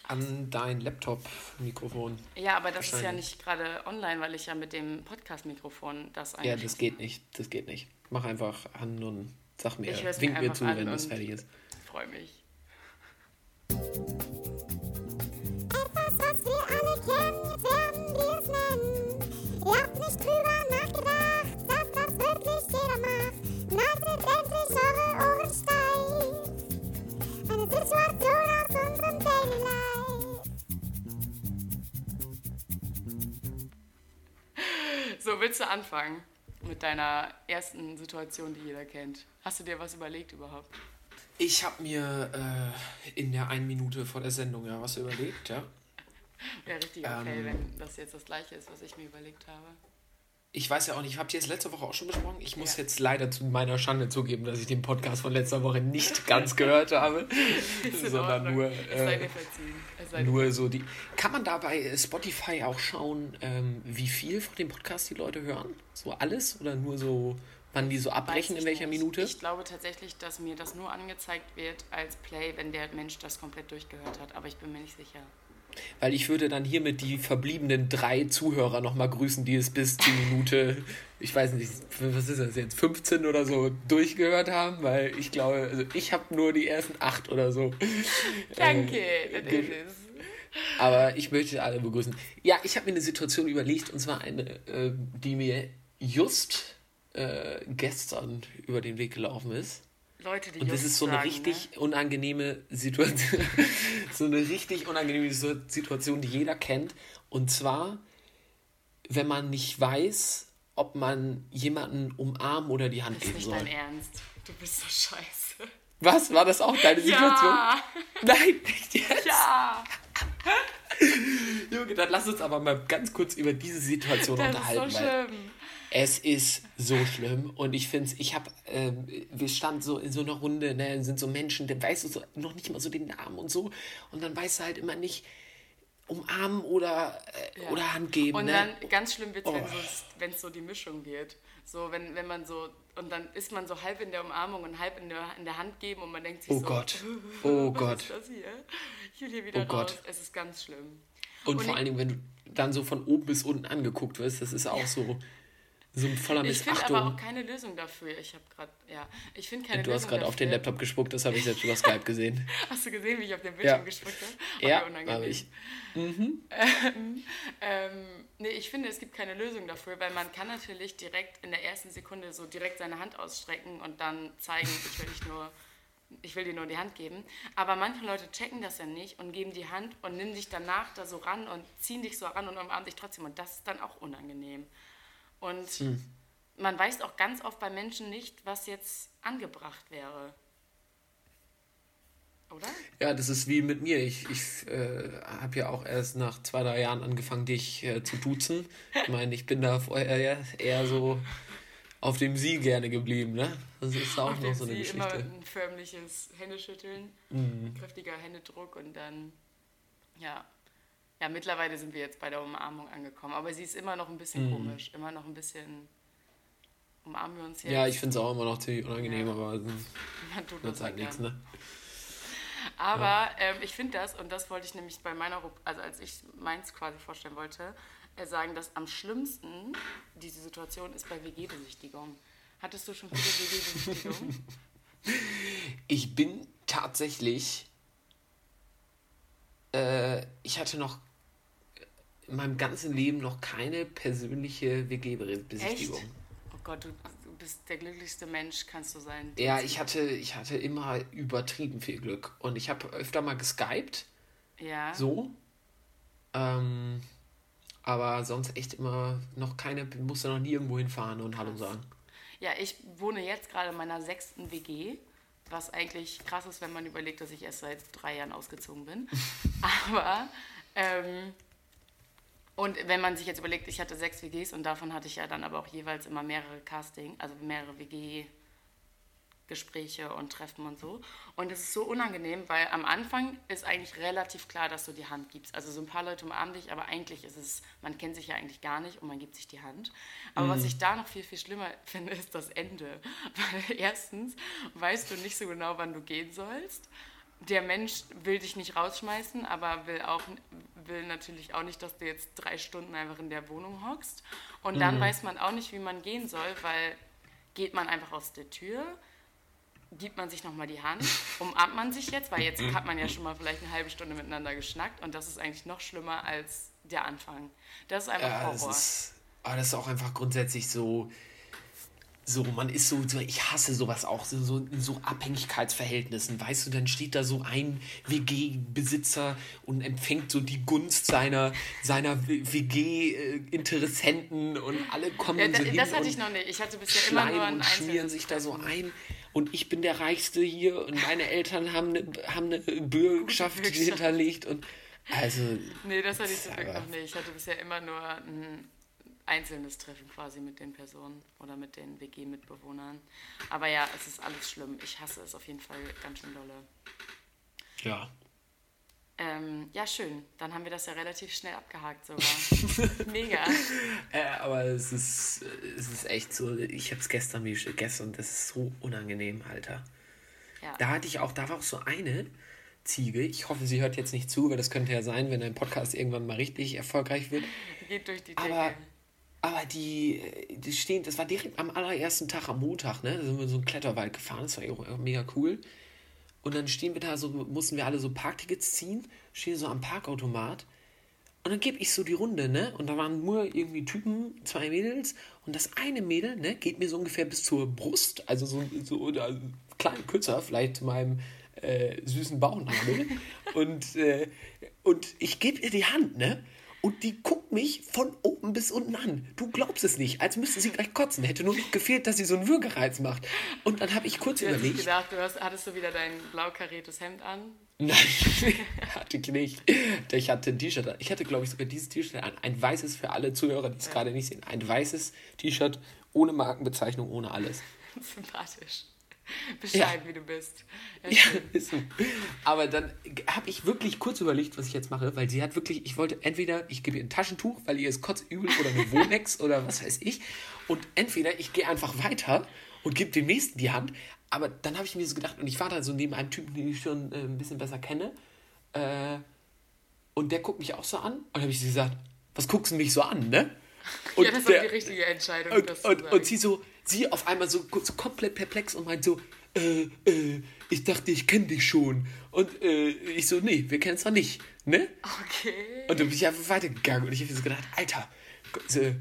Speaker 2: An dein Laptop-Mikrofon.
Speaker 1: Ja, aber das ist ja nicht gerade online, weil ich ja mit dem Podcast-Mikrofon das eigentlich.
Speaker 2: Ja, das geht nicht. Das geht nicht. Mach einfach an und sag mir, wink mir zu,
Speaker 1: an
Speaker 2: wenn das fertig ist.
Speaker 1: freue mich.
Speaker 3: Etwas, was wir alle kennen, jetzt werden wir es nennen. Ihr habt nicht drüber nachgedacht, dass das wirklich jeder macht. Neidet endlich eure Ohren steif. Eine Situation aus unserem Daily Life.
Speaker 1: So, willst du anfangen mit deiner ersten Situation, die jeder kennt? Hast du dir was überlegt überhaupt?
Speaker 2: Ich habe mir äh, in der einen Minute vor der Sendung ja was überlegt, ja.
Speaker 1: Wäre richtig okay,
Speaker 2: Ähm.
Speaker 1: wenn das jetzt das gleiche ist, was ich mir überlegt habe.
Speaker 2: Ich weiß ja auch nicht, ich habe die jetzt letzte Woche auch schon besprochen. Ich muss
Speaker 1: Ja.
Speaker 2: jetzt leider zu meiner Schande zugeben, dass ich den Podcast von letzter Woche nicht ganz gehört habe, sondern
Speaker 1: Ordnung.
Speaker 2: nur,
Speaker 1: Es
Speaker 2: äh.
Speaker 1: Es
Speaker 2: nur so die. Kann man da bei Spotify auch schauen, ähm, wie viel von dem Podcast die Leute hören? So alles oder nur so, wann die so abbrechen, in welcher
Speaker 1: nicht.
Speaker 2: Minute?
Speaker 1: Ich glaube tatsächlich, dass mir das nur angezeigt wird als Play, wenn der Mensch das komplett durchgehört hat, aber ich bin mir nicht sicher.
Speaker 2: Weil ich würde dann hiermit die verbliebenen drei Zuhörer nochmal grüßen, die es bis zur Minute, ich weiß nicht, was ist das jetzt, 15 oder so durchgehört haben, weil ich glaube, also ich habe nur die ersten acht oder so.
Speaker 1: Danke,
Speaker 2: Äh,
Speaker 1: das ist es.
Speaker 2: Aber ich möchte alle begrüßen. Ja, ich habe mir eine Situation überlegt, und zwar eine, äh, die mir just äh, gestern über den Weg gelaufen ist.
Speaker 1: Leute, die
Speaker 2: Und das ist so eine
Speaker 1: sagen,
Speaker 2: richtig
Speaker 1: Ne?
Speaker 2: unangenehme Situation. so eine richtig unangenehme Situ- Situation, die jeder kennt. Und zwar, wenn man nicht weiß, ob man jemanden umarmen oder die Hand
Speaker 1: Das ist
Speaker 2: geben
Speaker 1: nicht
Speaker 2: soll.
Speaker 1: dein Ernst. Du bist so scheiße.
Speaker 2: Was? War das auch deine Situation?
Speaker 1: Ja,
Speaker 2: Nein, nicht jetzt.
Speaker 1: ja,
Speaker 2: Junge, dann lass uns aber mal ganz kurz über diese Situation
Speaker 1: das ist
Speaker 2: unterhalten.
Speaker 1: so
Speaker 2: weil
Speaker 1: schlimm.
Speaker 2: Es ist so schlimm und ich finde es, ich habe, ähm, wir standen so in so einer Runde, ne, sind so Menschen, dann weißt du so, noch nicht mal so den Namen und so und dann weißt du halt immer nicht, umarmen oder, äh,
Speaker 1: Ja.
Speaker 2: oder Hand geben.
Speaker 1: Und
Speaker 2: ne?
Speaker 1: dann ganz schlimm wird es, wenn
Speaker 2: Oh.
Speaker 1: so- wenn es so die Mischung wird. So, wenn, wenn man so, und dann ist man so halb in der Umarmung und halb in der, in der Hand geben und man denkt sich
Speaker 2: Oh
Speaker 1: so,
Speaker 2: Gott. Oh
Speaker 1: was
Speaker 2: Gott.
Speaker 1: ist das hier? Ich will hier wieder
Speaker 2: Oh
Speaker 1: raus.
Speaker 2: Gott.
Speaker 1: Es ist ganz schlimm.
Speaker 2: Und,
Speaker 1: und
Speaker 2: vor allen Dingen, wenn du dann so von oben bis unten angeguckt wirst, das ist auch so, so voller
Speaker 1: Ich finde
Speaker 2: Missachtung.
Speaker 1: aber auch keine Lösung dafür. Ich habe gerade, ja, ich finde keine
Speaker 2: du hast
Speaker 1: Lösung
Speaker 2: gerade auf den. Laptop gespuckt, das habe ich jetzt über Skype gesehen.
Speaker 1: Hast du gesehen, wie ich auf dem Bildschirm
Speaker 2: Ja.
Speaker 1: gespuckt habe? Oh,
Speaker 2: ja, habe ich.
Speaker 1: Ähm, nee, ich finde, es gibt keine Lösung dafür, weil man kann natürlich direkt in der ersten Sekunde so direkt seine Hand ausstrecken und dann zeigen, ich will nicht nur, ich will dir nur die Hand geben. Aber manche Leute checken das ja nicht und geben die Hand und nehmen dich danach da so ran und ziehen dich so ran und umarmen dich trotzdem. Und das ist dann auch unangenehm. Und man weiß auch ganz oft bei Menschen nicht, was jetzt angebracht wäre. Oder?
Speaker 2: Ja, das ist wie mit mir. Ich, ich äh, habe ja auch erst nach zwei, drei Jahren angefangen, dich äh, zu duzen. Ich meine, ich bin da vorher ja eher so auf dem Sie gerne geblieben, ne? Das ist auch
Speaker 1: Auf
Speaker 2: noch so eine
Speaker 1: sie immer
Speaker 2: Geschichte. Mhm.
Speaker 1: ein förmliches Händeschütteln, kräftiger Händedruck und dann, ja. Ja, mittlerweile sind wir jetzt bei der Umarmung angekommen, aber sie ist immer noch ein bisschen komisch, immer noch ein bisschen, umarmen wir uns jetzt?
Speaker 2: Mhm. Ja, ich finde es auch immer noch ziemlich unangenehm,
Speaker 1: Ja.
Speaker 2: aber
Speaker 1: Man tut uns
Speaker 2: halt nichts, ne?
Speaker 1: Aber ähm, ich finde das, und das wollte ich nämlich bei meiner, also als ich meins quasi vorstellen wollte, äh, sagen, dass am schlimmsten diese Situation ist bei WG-Besichtigung. Hattest du schon viele WG-Besichtigungen?
Speaker 2: Ich bin tatsächlich. Äh, ich hatte noch in meinem ganzen Leben noch keine persönliche WG-Besichtigung.
Speaker 1: Oh Gott, du, du bist der glücklichste Mensch, kannst du sein.
Speaker 2: Ja, ich hatte, ich hatte immer übertrieben viel Glück. Und ich habe öfter mal geskypt,
Speaker 1: Ja.
Speaker 2: so. Ähm, aber sonst echt immer noch keine, musste noch nie irgendwo hinfahren und Hallo sagen.
Speaker 1: Ja, ich wohne jetzt gerade in meiner sechsten WG, was eigentlich krass ist, wenn man überlegt, dass ich erst seit drei Jahren ausgezogen bin. Aber, ähm, und wenn man sich jetzt überlegt, ich hatte sechs WGs und davon hatte ich ja dann aber auch jeweils immer mehrere Casting, also mehrere WG-Gespräche und Treffen und so. Und es ist so unangenehm, weil am Anfang ist eigentlich relativ klar, dass du die Hand gibst. Also so ein paar Leute umarmen dich, aber eigentlich ist es, man kennt sich ja eigentlich gar nicht und man gibt sich die Hand. Aber was ich da noch viel, viel schlimmer finde, ist das Ende. Weil erstens weißt du nicht so genau, wann du gehen sollst. Der Mensch will dich nicht rausschmeißen, aber will, auch, will natürlich auch nicht, dass du jetzt drei Stunden einfach in der Wohnung hockst. Und dann weiß man auch nicht, wie man gehen soll, weil geht man einfach aus der Tür, gibt man sich nochmal die Hand, umarmt man sich jetzt, weil jetzt hat man ja schon mal vielleicht eine halbe Stunde miteinander geschnackt und das ist eigentlich noch schlimmer als der Anfang. Das ist einfach
Speaker 2: Ja, das
Speaker 1: Horror.
Speaker 2: ist, aber das ist auch einfach grundsätzlich so, so, man ist so, so ich hasse sowas auch, so, so in so Abhängigkeitsverhältnissen, weißt du, dann steht da so ein WG-Besitzer und empfängt so die Gunst seiner, seiner WG-Interessenten und alle kommen
Speaker 1: ja,
Speaker 2: dann so
Speaker 1: da,
Speaker 2: hin
Speaker 1: das hatte ich noch nicht. Ich hatte bisher immer nur
Speaker 2: schleimen
Speaker 1: ein
Speaker 2: und schmieren sich da so ein und ich bin der Reichste hier und meine Eltern haben eine, haben eine Bürgschaft hinterlegt und also
Speaker 1: Nee, das hatte ich zum Glück noch nicht. Ich hatte bisher immer nur ein einzelnes Treffen quasi mit den Personen oder mit den WG-Mitbewohnern. Aber ja, es ist alles schlimm. Ich hasse es auf jeden Fall ganz schön dolle.
Speaker 2: ja.
Speaker 1: Ähm, ja, schön. Dann haben wir das ja relativ schnell abgehakt sogar. Mega.
Speaker 2: Äh, aber es ist, es ist echt so, ich habe es gestern wie gestern, das ist so unangenehm, Alter.
Speaker 1: Ja.
Speaker 2: Da hatte ich auch, da war auch so eine Ziege, ich hoffe, sie hört jetzt nicht zu, weil das könnte ja sein, wenn ein Podcast irgendwann mal richtig erfolgreich wird.
Speaker 1: Geht durch die
Speaker 2: Aber,
Speaker 1: Decke.
Speaker 2: aber die, äh, die stehen, das war direkt am allerersten Tag am Montag, ne? Da sind wir in so einen Kletterwald gefahren, das war mega cool. Und dann stehen wir da so, mussten wir alle so Parktickets ziehen, stehen so am Parkautomat. Und dann gebe ich so die Runde, ne? Und da waren nur irgendwie Typen, zwei Mädels. Und das eine Mädel, ne, geht mir so ungefähr bis zur Brust, also so, so oder klein kürzer, vielleicht zu meinem äh, süßen Bauchnabel. und, äh, und ich gebe ihr die Hand, ne? Und die guckt mich von oben bis unten an. Du glaubst es nicht, als müsste sie gleich kotzen. Hätte nur noch gefehlt, dass sie so einen Würgereiz macht. Und dann habe ich kurz
Speaker 1: Du
Speaker 2: überlegt.
Speaker 1: gedacht, du hast, hattest du wieder dein blau kariertes Hemd an?
Speaker 2: Nein, hatte ich nicht. Ich hatte ein T-Shirt an. Ich hatte, glaube ich, sogar dieses T-Shirt an. Ein weißes für alle Zuhörer, die es gerade nicht sehen. Ein weißes T-Shirt ohne Markenbezeichnung, ohne alles.
Speaker 1: Sympathisch. Bescheid, wie du bist. Ja,
Speaker 2: Ja, so. Aber dann habe ich wirklich kurz überlegt, was ich jetzt mache, weil sie hat wirklich, ich wollte entweder, ich gebe ihr ein Taschentuch, weil ihr ist kotzübel oder eine Womex oder was weiß ich. Und entweder ich gehe einfach weiter und gebe dem nächsten die Hand. Aber dann habe ich mir so gedacht, und ich war da so neben einem Typen, den ich schon äh, ein bisschen besser kenne. Äh, und der guckt mich auch so an. Und dann habe ich so gesagt, was guckst du mich so an, ne? Und
Speaker 1: ja, das war die richtige Entscheidung,
Speaker 2: Und, und, und sie so, sie auf einmal so, so komplett perplex und meint so, äh, äh, ich dachte, ich kenne dich schon. Und äh, ich so, nee, wir kennen es noch nicht, ne?
Speaker 1: okay.
Speaker 2: Und dann bin ich einfach weitergegangen und ich habe so gedacht, Alter, äh,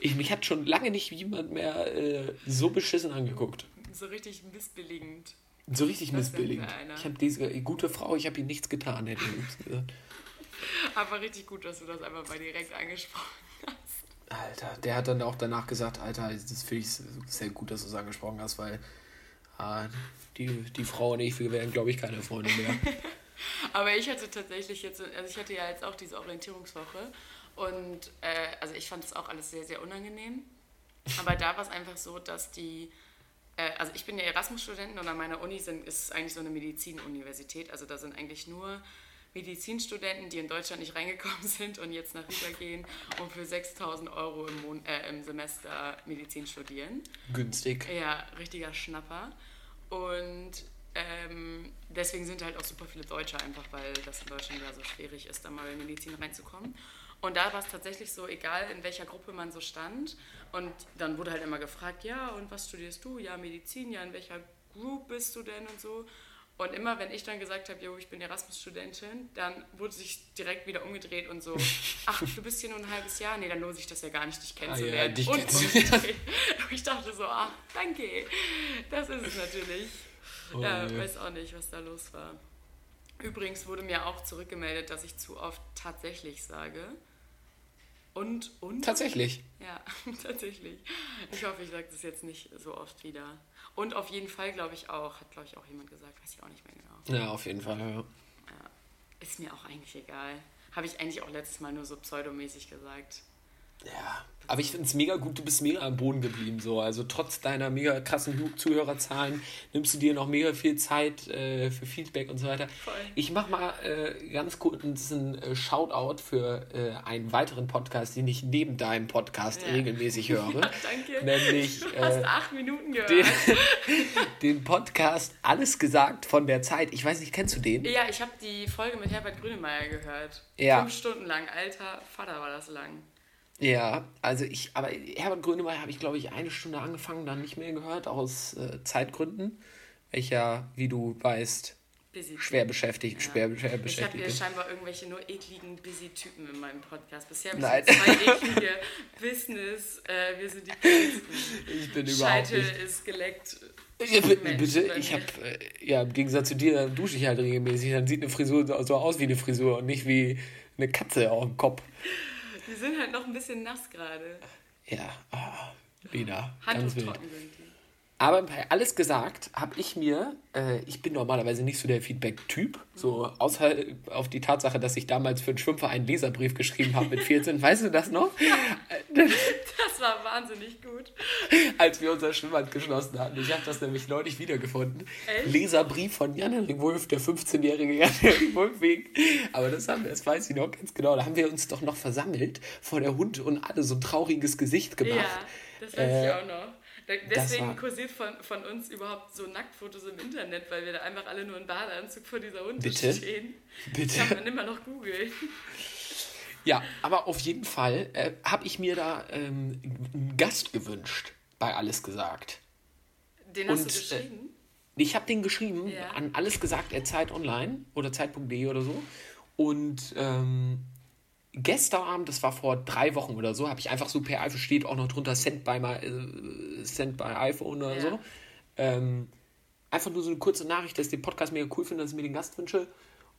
Speaker 2: ich, mich hat schon lange nicht jemand mehr äh, so beschissen angeguckt.
Speaker 1: So richtig missbilligend.
Speaker 2: So richtig
Speaker 1: Das
Speaker 2: missbilligend. Ich habe diese äh, gute Frau, ich habe ihr nichts getan, hätte ich gesagt.
Speaker 1: Aber richtig gut, dass du das einfach mal direkt angesprochen hast.
Speaker 2: Alter, der hat dann auch danach gesagt, Alter, das finde ich sehr gut, dass du es angesprochen hast, weil ah, die, die Frau und ich, wir wären, glaube ich, keine Freunde mehr.
Speaker 1: Aber ich hatte tatsächlich jetzt, also ich hatte ja jetzt auch diese Orientierungswoche und äh, also ich fand das auch alles sehr, sehr unangenehm. Aber da war es einfach so, dass die, äh, also ich bin ja Erasmus-Studentin und an meiner Uni sind, ist eigentlich so eine Medizinuniversität. Also da sind eigentlich nur Medizinstudenten, die in Deutschland nicht reingekommen sind und jetzt nach Riga gehen und für 6000 Euro im, Mon äh, im Semester Medizin studieren.
Speaker 2: Günstig.
Speaker 1: Ja, richtiger Schnapper. Und ähm, deswegen sind halt auch super viele Deutsche einfach, weil das in Deutschland ja so schwierig ist, da mal in Medizin reinzukommen. Und da war es tatsächlich so, egal in welcher Gruppe man so stand. Und dann wurde halt immer gefragt, ja, und was studierst du? Ja, Medizin, ja, in welcher Group bist du denn und so. Und immer, wenn ich dann gesagt habe, jo, ich bin Erasmus-Studentin, dann wurde sich direkt wieder umgedreht und so, ach, du bist hier nur ein halbes Jahr? Nee, dann lohnt sich das ja gar nicht, dich kennenzulernen.
Speaker 2: dich
Speaker 1: und
Speaker 2: kennenzulernen.
Speaker 1: umgedreht. Und ich dachte so, ach, danke, das ist es natürlich.
Speaker 2: Oh,
Speaker 1: ja,
Speaker 2: nee.
Speaker 1: weiß auch nicht, was da los war. Übrigens wurde mir auch zurückgemeldet, dass ich zu oft tatsächlich sage. Und, und?
Speaker 2: Tatsächlich.
Speaker 1: Ja, tatsächlich. Ich hoffe, ich sage das jetzt nicht so oft wieder. Und auf jeden Fall, glaube ich auch, hat, glaube ich, auch jemand gesagt, weiß ich auch nicht mehr genau.
Speaker 2: Ja, auf jeden Fall, ja.
Speaker 1: Ist mir auch eigentlich egal. Habe ich eigentlich auch letztes Mal nur so pseudomäßig gesagt.
Speaker 2: Ja, aber ich finde es mega gut, du bist mega am Boden geblieben. So. Also trotz deiner mega krassen Zuhörerzahlen nimmst du dir noch mega viel Zeit äh, für Feedback und so weiter.
Speaker 1: Voll.
Speaker 2: Ich mache mal äh, ganz kurz einen äh, Shoutout für äh, einen weiteren Podcast, den ich neben deinem Podcast
Speaker 1: Ja.
Speaker 2: regelmäßig höre.
Speaker 1: Danke.
Speaker 2: Nämlich
Speaker 1: Du hast
Speaker 2: äh,
Speaker 1: acht Minuten gehört.
Speaker 2: den, den Podcast Alles gesagt von der Zeit. Ich weiß nicht, kennst du den?
Speaker 1: Ja, ich habe die Folge mit Herbert Grönemeyer gehört.
Speaker 2: Ja.
Speaker 1: Fünf Stunden lang. Alter Vater war das lang.
Speaker 2: Ja, also ich, aber Herbert Grönemeyer habe ich, glaube ich, eine Stunde angefangen, dann nicht mehr gehört, aus äh, Zeitgründen. Ich ja, wie du weißt,
Speaker 1: Busy.
Speaker 2: schwer beschäftigt, schwer, schwer
Speaker 1: Ich habe
Speaker 2: beschäftigt
Speaker 1: hier scheinbar irgendwelche nur ekligen Busy-Typen in meinem Podcast. Bisher habe ich zwei eklige Business, äh, wir sind die coolsten.
Speaker 2: Ich bin überhaupt
Speaker 1: Scheitel
Speaker 2: nicht.
Speaker 1: ist geleckt.
Speaker 2: Ja, bitte,
Speaker 1: Mensch,
Speaker 2: bitte, ich habe, äh, ja, im Gegensatz zu dir, dann dusche ich halt regelmäßig. Dann sieht eine Frisur so aus wie eine Frisur und nicht wie eine Katze auf dem Kopf.
Speaker 1: Die sind halt noch ein bisschen nass gerade.
Speaker 2: Ja, ah, Lena, ganz
Speaker 1: Handtuch
Speaker 2: wild.
Speaker 1: trocken sind die.
Speaker 2: Aber bei alles gesagt habe ich mir, äh, ich bin normalerweise nicht so der Feedback-Typ, so außer auf die Tatsache, dass ich damals für einen Schwimmverein einen Leserbrief geschrieben habe mit 14. weißt du das noch?
Speaker 1: Das war wahnsinnig gut.
Speaker 2: Als wir unser Schwimmbad geschlossen hatten. Ich habe das nämlich neulich wiedergefunden.
Speaker 1: Echt?
Speaker 2: Leserbrief von Jan-Henrik Wolf, der 15-jährige Jan-Henrik Wolf wegen. Aber das haben wir, das weiß ich noch ganz genau. Da haben wir uns doch noch versammelt vor der Hund und alle so ein trauriges Gesicht gemacht.
Speaker 1: Ja, das weiß
Speaker 2: Äh,
Speaker 1: ich auch noch. Deswegen kursiert von, von uns überhaupt so Nacktfotos im Internet, weil wir da einfach alle nur in Badeanzug vor dieser Hunde
Speaker 2: Bitte?
Speaker 1: stehen.
Speaker 2: Bitte?
Speaker 1: Kann man immer noch googeln.
Speaker 2: Ja, aber auf jeden Fall äh, habe ich mir da ähm, einen Gast gewünscht, bei Alles gesagt.
Speaker 1: Den hast
Speaker 2: Und,
Speaker 1: du geschrieben?
Speaker 2: Ich habe den geschrieben
Speaker 1: Ja.
Speaker 2: an alles gesagt, at Zeit Online oder Zeit.de oder so. Und ähm, gestern Abend, das war vor drei Wochen oder so, habe ich einfach so per iPhone steht auch noch drunter Send by, my, äh, send by iPhone oder
Speaker 1: Ja.
Speaker 2: so. Ähm, einfach nur so eine kurze Nachricht, dass ich den Podcast mega cool finde, dass ich mir den Gast wünsche.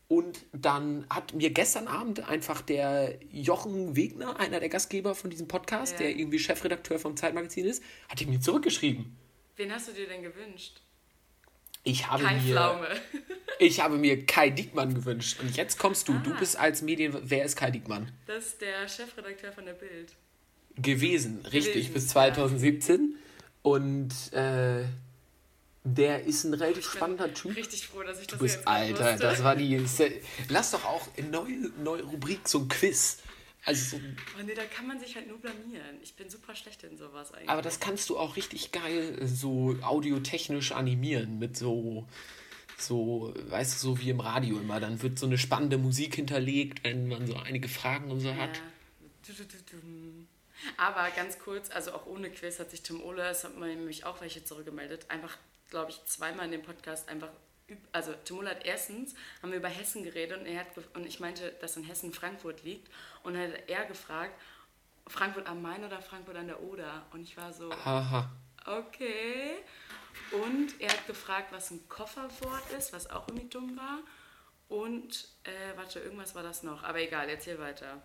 Speaker 2: Und dann hat mir gestern Abend einfach der Jochen Wegner, einer der Gastgeber von diesem Podcast,
Speaker 1: Ja.
Speaker 2: der irgendwie Chefredakteur vom Zeitmagazin ist, hat mir zurückgeschrieben.
Speaker 1: Wen hast du dir denn gewünscht?
Speaker 2: Ich habe
Speaker 1: Kai
Speaker 2: mir
Speaker 1: Pflaume.
Speaker 2: Ich habe mir Kai Diekmann gewünscht. Und jetzt kommst du. Du
Speaker 1: Ah.
Speaker 2: bist als Medien. Wer ist Kai Diekmann?
Speaker 1: Das ist der Chefredakteur von der Bild.
Speaker 2: Gewesen, richtig,
Speaker 1: Gewesen,
Speaker 2: bis
Speaker 1: ja.
Speaker 2: 2017. Und äh, der ist ein relativ
Speaker 1: Ich bin
Speaker 2: spannender Typ.
Speaker 1: Richtig froh, dass ich das
Speaker 2: Du bist
Speaker 1: jetzt
Speaker 2: Alter,
Speaker 1: wusste.
Speaker 2: das war die. Lass doch auch eine neue, neue Rubrik, so ein Quiz. Also, so,
Speaker 1: Oh nee, da kann man sich halt nur blamieren. Ich bin super schlecht in sowas eigentlich.
Speaker 2: aber das kannst du auch richtig geil so audiotechnisch animieren mit so. So, weißt du, so wie im Radio immer. Dann wird so eine spannende Musik hinterlegt, wenn man so einige Fragen und so
Speaker 1: ja.
Speaker 2: hat.
Speaker 1: Du. Aber ganz kurz, also auch ohne Quiz hat sich Tim Ole, es hat man nämlich auch welche zurückgemeldet, einfach, glaube ich, zweimal in dem Podcast einfach, also Tim Ole hat erstens, haben wir über Hessen geredet und, er hat, und ich meinte, dass in Hessen Frankfurt liegt und dann hat er gefragt, Frankfurt am Main oder Frankfurt an der Oder und ich war so,
Speaker 2: Aha.
Speaker 1: okay. Und er hat gefragt, was ein Kofferwort ist, was auch irgendwie dumm war. Und, äh, warte, irgendwas war das noch. Aber egal, erzähl weiter.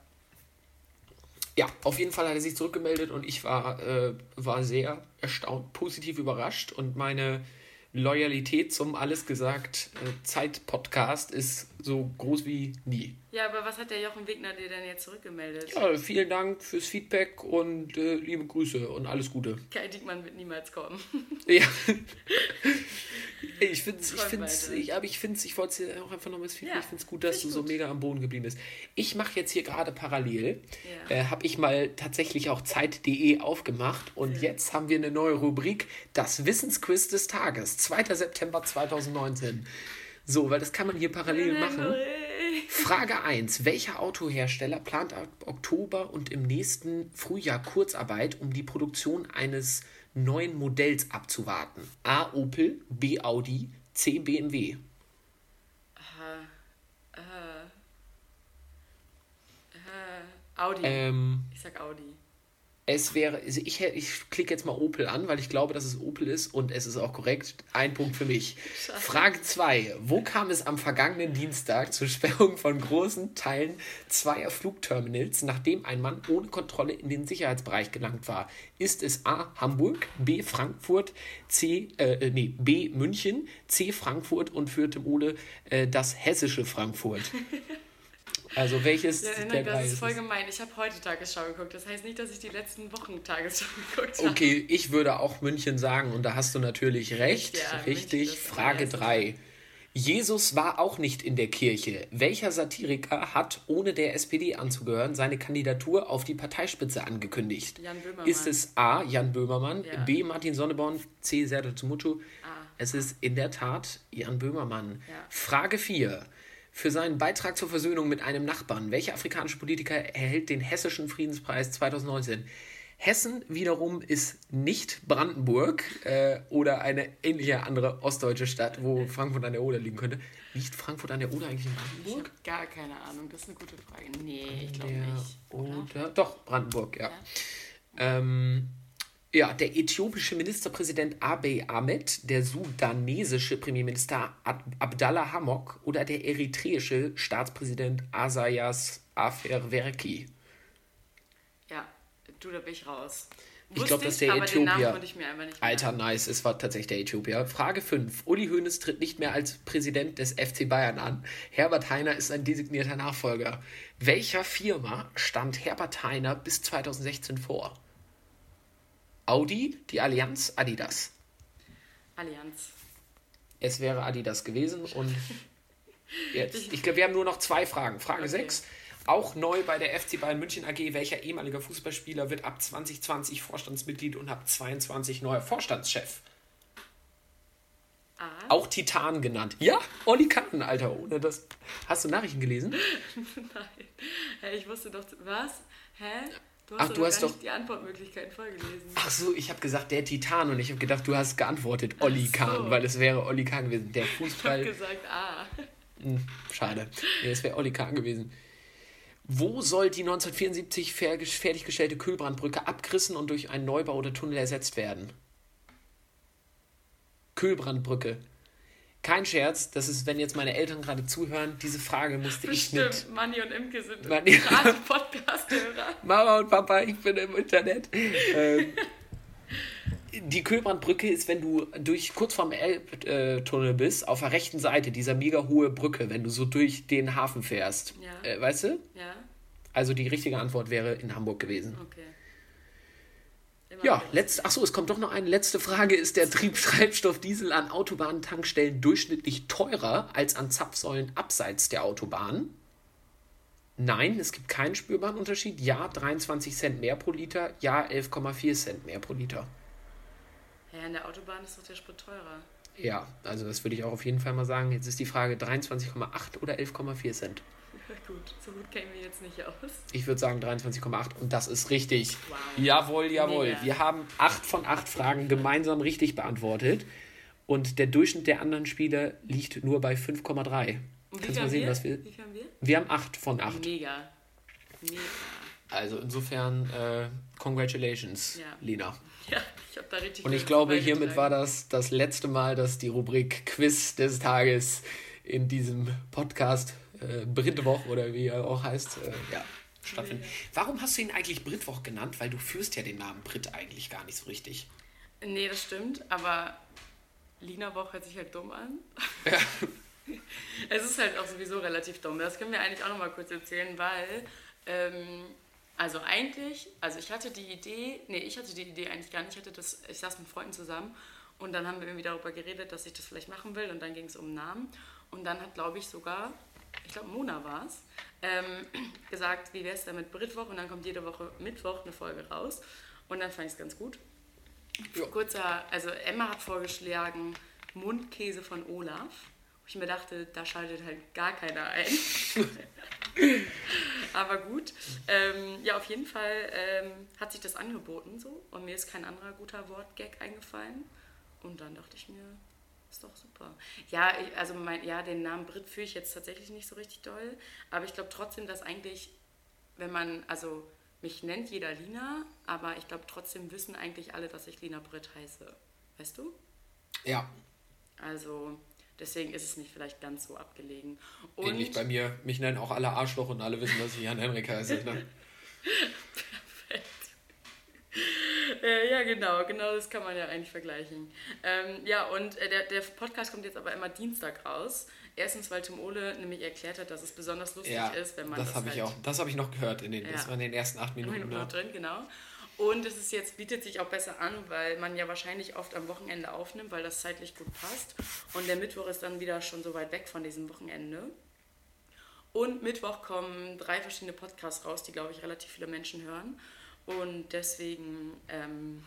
Speaker 2: Ja, auf jeden Fall hat er sich zurückgemeldet und ich war, äh, war sehr erstaunt, positiv überrascht und meine Loyalität zum Alles gesagt äh, Zeit-Podcast ist so groß wie nie.
Speaker 1: Ja, aber was hat der Jochen Wegner dir denn jetzt zurückgemeldet?
Speaker 2: Ja, vielen Dank fürs Feedback und äh, liebe Grüße und alles Gute.
Speaker 1: Kai Diekmann wird niemals kommen.
Speaker 2: Ja. ich finde es, ich
Speaker 1: Träum
Speaker 2: finde es,
Speaker 1: weiter.
Speaker 2: ich, aber ich finde ich wollte es auch einfach nochmal Feedback,
Speaker 1: Ja,
Speaker 2: ich finde es gut, dass du
Speaker 1: ich
Speaker 2: so
Speaker 1: gut.
Speaker 2: mega am Boden geblieben bist. Ich mache jetzt hier gerade parallel,
Speaker 1: Ja.
Speaker 2: äh, habe ich mal tatsächlich auch Zeit.de aufgemacht und jetzt haben wir eine neue Rubrik, das Wissensquiz des Tages, 2. September 2019. So, weil das kann man hier parallel machen. Frage 1. Welcher Autohersteller plant ab Oktober und im nächsten Frühjahr Kurzarbeit, um die Produktion eines neuen Modells abzuwarten? A. Opel, B. Audi, C. BMW.
Speaker 1: Audi.
Speaker 2: Ähm,
Speaker 1: ich sag Audi.
Speaker 2: Es wäre, also ich, ich klicke jetzt mal Opel an, weil ich glaube, dass es Opel ist und es ist auch korrekt. Ein Punkt für mich. Frage 2. Wo kam es am vergangenen Dienstag zur Sperrung von großen Teilen zweier Flugterminals, nachdem ein Mann ohne Kontrolle in den Sicherheitsbereich gelangt war? Ist es A. Hamburg, B. Frankfurt, C. Äh, nee, B. München, C. Frankfurt und für Tim Ole äh, das hessische Frankfurt? Also welches
Speaker 1: Ja,
Speaker 2: der
Speaker 1: das ist
Speaker 2: ist
Speaker 1: voll gemein. Ich habe heute Tagesschau geguckt. Das heißt nicht, dass ich die letzten Wochen Tagesschau geguckt habe.
Speaker 2: Okay, ich würde auch München sagen und da hast du natürlich recht.
Speaker 1: Ja,
Speaker 2: Richtig.
Speaker 1: München
Speaker 2: Frage
Speaker 1: am ersten.
Speaker 2: 3. Jesus war auch nicht in der Kirche. Welcher Satiriker hat, ohne der SPD anzugehören, seine Kandidatur auf die Parteispitze angekündigt?
Speaker 1: Jan Böhmermann.
Speaker 2: Ist es A. Jan Böhmermann,
Speaker 1: Ja.
Speaker 2: B. Martin Sonneborn, C. Serdar Zumutu? Es ist in der Tat Jan Böhmermann.
Speaker 1: Ja.
Speaker 2: Frage 4. Für seinen Beitrag zur Versöhnung mit einem Nachbarn, welcher afrikanische Politiker erhält den Hessischen Friedenspreis 2019? Hessen wiederum ist nicht Brandenburg äh, oder eine ähnliche andere ostdeutsche Stadt, wo Frankfurt an der Oder liegen könnte. Liegt Frankfurt an der Oder eigentlich in
Speaker 1: Ich
Speaker 2: Brandenburg?
Speaker 1: habe gar keine Ahnung. Das ist eine gute Frage. Nee, ich glaube nicht. Oder?
Speaker 2: Oder? Doch, Brandenburg, ja. Ähm, ja, der äthiopische Ministerpräsident Abiy Ahmed, der sudanesische Premierminister Ab Abdallah Hamok oder der eritreische Staatspräsident Asayas Afwerki.
Speaker 1: Ja, du, da bin ich raus.
Speaker 2: Ich glaube, das ist der Äthiopier. Alter, nice, es war tatsächlich der Äthiopier. Frage 5. Uli Hoeneß tritt nicht mehr als Präsident des FC Bayern an. Herbert Heiner ist ein designierter Nachfolger. Welcher Firma stand Herbert Heiner bis 2016 vor? Audi, die Allianz, Adidas.
Speaker 1: Allianz.
Speaker 2: Es wäre Adidas gewesen und jetzt, ich glaube, wir haben nur noch zwei Fragen. Frage
Speaker 1: Okay.
Speaker 2: 6. Auch neu bei der FC Bayern München AG, welcher ehemaliger Fußballspieler wird ab 2020 Vorstandsmitglied und ab 22 neuer Vorstandschef?
Speaker 1: A.
Speaker 2: Auch Titan genannt. Ja, Olli Kahn, Alter, ohne das. Hast du Nachrichten gelesen?
Speaker 1: Nein. Hä, ich wusste doch. Was? Hä? Du
Speaker 2: Ach,
Speaker 1: hast,
Speaker 2: du
Speaker 1: aber
Speaker 2: hast doch-
Speaker 1: die Antwortmöglichkeiten vorgelesen.
Speaker 2: Ach so, ich habe gesagt, der Titan und ich habe gedacht, du hast geantwortet, Olli
Speaker 1: Ach so.
Speaker 2: Kahn, weil es wäre Olli Kahn gewesen. Der
Speaker 1: Ich habe
Speaker 2: Fußball.
Speaker 1: gesagt A.
Speaker 2: Hm, schade. Nee, es wäre Olli Kahn gewesen. Wo soll die 1974 fer- fertiggestellte Kühlbrandbrücke abgerissen und durch einen Neubau oder Tunnel ersetzt werden? Kühlbrandbrücke. Kein Scherz, das ist, wenn jetzt meine Eltern gerade zuhören, diese Frage musste ich mit
Speaker 1: Bestimmt. Manni und Imke sind
Speaker 2: Manni-
Speaker 1: gerade Podcast-Hörer.
Speaker 2: Mama und Papa, ich bin im Internet. ähm, die Kühlbrandbrücke ist, wenn du durch kurz vorm Elbtunnel bist, auf der rechten Seite dieser mega hohe Brücke, wenn du so durch den Hafen fährst.
Speaker 1: Ja.
Speaker 2: Äh, weißt du?
Speaker 1: Ja?
Speaker 2: Also die richtige Antwort wäre in Hamburg gewesen.
Speaker 1: Okay.
Speaker 2: Ja, letzt, achso, es kommt doch noch eine letzte Frage. Ist der Triebtreibstoff Diesel an Autobahntankstellen durchschnittlich teurer als an Zapfsäulen abseits der Autobahn? Nein, es gibt keinen spürbaren Unterschied. Ja, 23 Cent mehr pro Liter. Ja, 11,4 Cent mehr pro Liter.
Speaker 1: Ja, an der Autobahn ist doch der Sprit teurer.
Speaker 2: Ja, also das würde ich auch auf jeden Fall mal sagen. Jetzt ist die Frage 23,8 oder 11,4 Cent.
Speaker 1: Gut, so gut kennen wir jetzt nicht aus.
Speaker 2: Ich würde sagen 23,8 und das ist richtig.
Speaker 1: Wow.
Speaker 2: Jawohl, jawohl.
Speaker 1: Mega.
Speaker 2: Wir haben acht von acht Fragen gemeinsam richtig beantwortet und der Durchschnitt der anderen Spieler liegt nur bei 5,3.
Speaker 1: Und wie
Speaker 2: Kannst
Speaker 1: viel
Speaker 2: mal sehen,
Speaker 1: wir?
Speaker 2: was wir.
Speaker 1: Wie haben wir?
Speaker 2: Wir haben acht von acht.
Speaker 1: Mega. Mega.
Speaker 2: Also insofern, äh, congratulations,
Speaker 1: Ja.
Speaker 2: Lena.
Speaker 1: Ja, ich habe da richtig
Speaker 2: Und ich glaube, hiermit war das das letzte Mal, dass die Rubrik Quiz des Tages in diesem Podcast äh, Britwoch oder wie er auch heißt, äh, ja, stattfindet. Warum hast du ihn eigentlich Britwoch genannt? Weil du führst ja den Namen Brit eigentlich gar nicht so richtig.
Speaker 1: Nee, das stimmt, aber Lina Woch hört sich halt dumm an. es ist halt auch sowieso relativ dumm. Das können wir eigentlich auch nochmal kurz erzählen, weil, ähm, also eigentlich, also ich hatte die Idee, nee, ich hatte die Idee eigentlich gar nicht. Ich, hatte das, ich saß mit Freunden zusammen und dann haben wir irgendwie darüber geredet, dass ich das vielleicht machen will und dann ging es um einen Namen. Und dann hat, glaube ich, sogar, ich glaube Mona war es, ähm, gesagt, wie wäre es denn mit Britwoch und dann kommt jede Woche Mittwoch eine Folge raus. Und dann fand ich es ganz gut.
Speaker 2: Ja.
Speaker 1: Kurzer, also Emma hat vorgeschlagen Mundkäse von Olaf. Wo ich mir dachte, da schaltet halt gar keiner ein. Aber gut. Ähm, ja, auf jeden Fall ähm, hat sich das angeboten so und mir ist kein anderer guter Wortgag eingefallen. Und dann dachte ich mir, ist doch super. Ja, ich- also mein, ja, den Namen Brit fühle ich jetzt tatsächlich nicht so richtig doll. Aber ich glaube trotzdem, dass eigentlich, wenn man, also mich nennt jeder Lina, aber ich glaube trotzdem wissen eigentlich alle, dass ich Lina Brit heiße. Weißt du?
Speaker 2: Ja,
Speaker 1: Also deswegen ist es nicht vielleicht ganz so abgelegen. Und
Speaker 2: ähnlich bei mir. Mich nennen auch alle Arschloch und alle wissen, dass ich Jan Henrik heiße. Ne?
Speaker 1: Äh, ja, genau, genau das kann man ja eigentlich vergleichen. Ähm, ja, und äh, der, der Podcast kommt jetzt aber immer Dienstag raus. Erstens, weil Tim Ole nämlich erklärt hat, dass es besonders lustig
Speaker 2: Ja,
Speaker 1: ist, wenn man
Speaker 2: das
Speaker 1: das,
Speaker 2: habe ich
Speaker 1: halt
Speaker 2: auch. Das habe ich noch gehört in den, das
Speaker 1: Ja.
Speaker 2: war in den ersten acht Minuten.
Speaker 1: Minuten
Speaker 2: Ne?
Speaker 1: noch drin, genau. Und es ist jetzt, bietet sich auch besser an, weil man ja wahrscheinlich oft am Wochenende aufnimmt, weil das zeitlich gut passt. Und der Mittwoch ist dann wieder schon so weit weg von diesem Wochenende. Und Mittwoch kommen drei verschiedene Podcasts raus, die, glaube ich, relativ viele Menschen hören. Und deswegen ähm,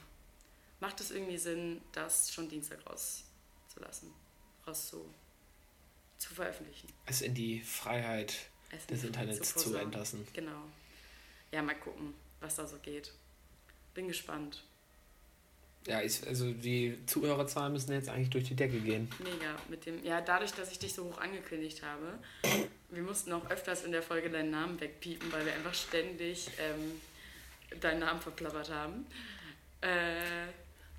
Speaker 1: macht es irgendwie Sinn, das schon Dienstag rauszulassen, raus zu, zu veröffentlichen.
Speaker 2: Es in die Freiheit
Speaker 1: Es
Speaker 2: des Internets zu entlassen.
Speaker 1: Genau. Ja, mal gucken, was da so geht. Bin gespannt.
Speaker 2: Ja, ich, also die Zuhörerzahlen müssen jetzt eigentlich durch die Decke gehen.
Speaker 1: Mega. Mit dem, ja, dadurch, dass ich dich so hoch angekündigt habe, wir mussten auch öfters in der Folge deinen Namen wegpiepen, weil wir einfach ständig ähm, deinen Namen verplappert haben. Äh,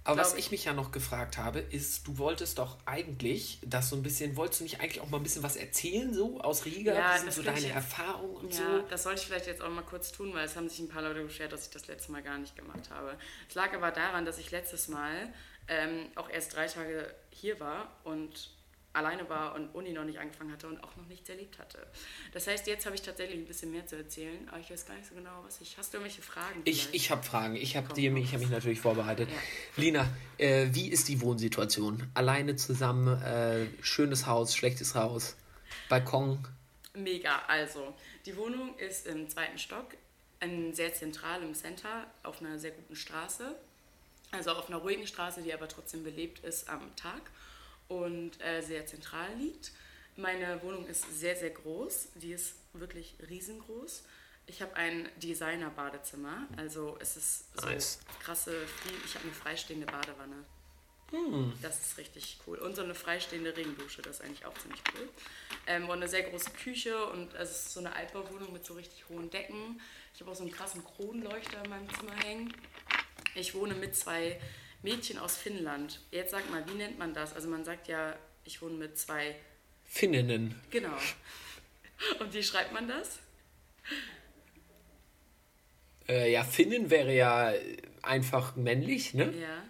Speaker 2: Aber was ich mich ja noch gefragt habe, ist, du wolltest doch eigentlich das so ein bisschen, wolltest du nicht eigentlich auch mal ein bisschen was erzählen, so aus Riga?
Speaker 1: Ja,
Speaker 2: sind
Speaker 1: das
Speaker 2: so deine
Speaker 1: jetzt-
Speaker 2: Erfahrungen und
Speaker 1: ja,
Speaker 2: so?
Speaker 1: das sollte ich vielleicht jetzt auch mal kurz tun, weil es haben sich ein paar Leute beschwert, dass ich das letzte Mal gar nicht gemacht habe. Es lag aber daran, dass ich letztes Mal ähm, auch erst drei Tage hier war und alleine war und Uni noch nicht angefangen hatte und auch noch nichts erlebt hatte. Das heißt, jetzt habe ich tatsächlich ein bisschen mehr zu erzählen, aber ich weiß gar nicht so genau, was ich... Hast du irgendwelche Fragen?
Speaker 2: Ich,
Speaker 1: vielleicht?
Speaker 2: ich habe Fragen. Ich habe
Speaker 1: hau
Speaker 2: ich habe
Speaker 1: raus.
Speaker 2: mich natürlich vorbereitet.
Speaker 1: Ja.
Speaker 2: Lina, äh, wie ist die Wohnsituation? Alleine zusammen, äh, schönes Haus, schlechtes Haus, Balkon.
Speaker 1: Mega, also die Wohnung ist im zweiten Stock, in sehr zentral im Center, auf einer sehr guten Straße. Also auf einer ruhigen Straße, die aber trotzdem belebt ist am Tag und äh, sehr zentral liegt. Meine Wohnung ist sehr, sehr groß. Die ist wirklich riesengroß. Ich habe ein Designer-Badezimmer. Also es ist so
Speaker 2: Nice.
Speaker 1: krasse, ich habe eine freistehende Badewanne. Das ist richtig cool. Und so eine freistehende Regendusche, das ist eigentlich auch ziemlich cool. Ähm, und eine sehr große Küche und es ist so eine Altbauwohnung mit so richtig hohen Decken. Ich habe auch so einen krassen Kronleuchter in meinem Zimmer hängen. Ich wohne mit zwei Mädchen aus Finnland. Jetzt sag mal, wie nennt man das? Also man sagt ja, ich wohne mit zwei,
Speaker 2: Finninnen.
Speaker 1: genau. Und wie schreibt man das?
Speaker 2: Äh, ja, Finnen wäre ja einfach männlich, ne?
Speaker 1: Ja.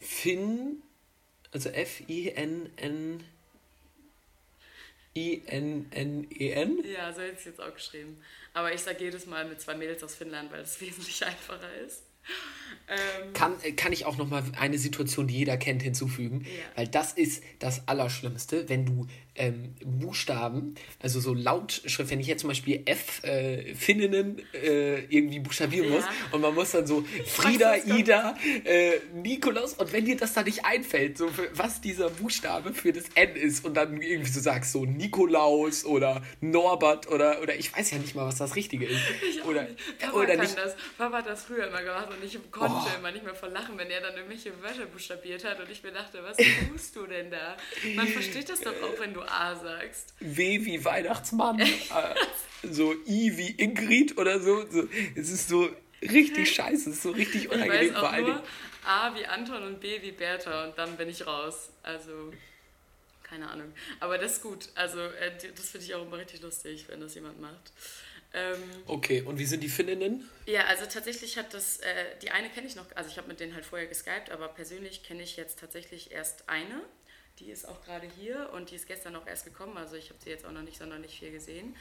Speaker 2: Finn, also F-I-N-N. I-N-N-E-N?
Speaker 1: Ja, so hätte ich es jetzt auch geschrieben. Aber ich sage jedes Mal mit zwei Mädels aus Finnland, weil es wesentlich einfacher ist. Ähm,
Speaker 2: Kann, äh, kann ich auch noch mal eine Situation, die jeder kennt, hinzufügen?
Speaker 1: Ja.
Speaker 2: Weil das ist das Allerschlimmste, wenn du ähm, Buchstaben, also so Lautschrift, wenn ich jetzt zum Beispiel F äh, Finninnen äh, irgendwie buchstabieren
Speaker 1: Ja.
Speaker 2: muss und man muss dann so Frieda. Ida, äh, Nikolaus und wenn dir das da nicht einfällt, so was dieser Buchstabe für das N ist und dann irgendwie so sagst, so Nikolaus oder Norbert oder, oder ich weiß ja nicht mal, was das Richtige ist.
Speaker 1: Ich
Speaker 2: oder
Speaker 1: nicht. Papa
Speaker 2: oder
Speaker 1: kann
Speaker 2: nicht.
Speaker 1: das. Papa hat das früher immer gemacht und ich konnte
Speaker 2: Oh.
Speaker 1: immer nicht mehr vor Lachen, wenn er dann irgendwelche Wörter buchstabiert hat und ich mir dachte, was tust du denn da? Man versteht das doch auch, wenn du A sagst.
Speaker 2: W wie Weihnachtsmann, äh, so I wie Ingrid oder so. so. Es ist so richtig scheiße, es ist so richtig
Speaker 1: Ich
Speaker 2: unangenehm
Speaker 1: weiß
Speaker 2: vor
Speaker 1: auch
Speaker 2: allen
Speaker 1: nur
Speaker 2: Dingen.
Speaker 1: A wie Anton und B wie Bertha und dann bin ich raus. Also, keine Ahnung. Aber das ist gut. Also, äh, das finde ich auch immer richtig lustig, wenn das jemand macht. Ähm,
Speaker 2: Okay, und wie sind die Finninnen?
Speaker 1: Ja, also tatsächlich hat das, äh, die eine kenne ich noch, also ich habe mit denen halt vorher geskypt, aber persönlich kenne ich jetzt tatsächlich erst eine. Die ist auch gerade hier und die ist gestern auch erst gekommen, also ich habe sie jetzt auch noch nicht sonderlich viel gesehen.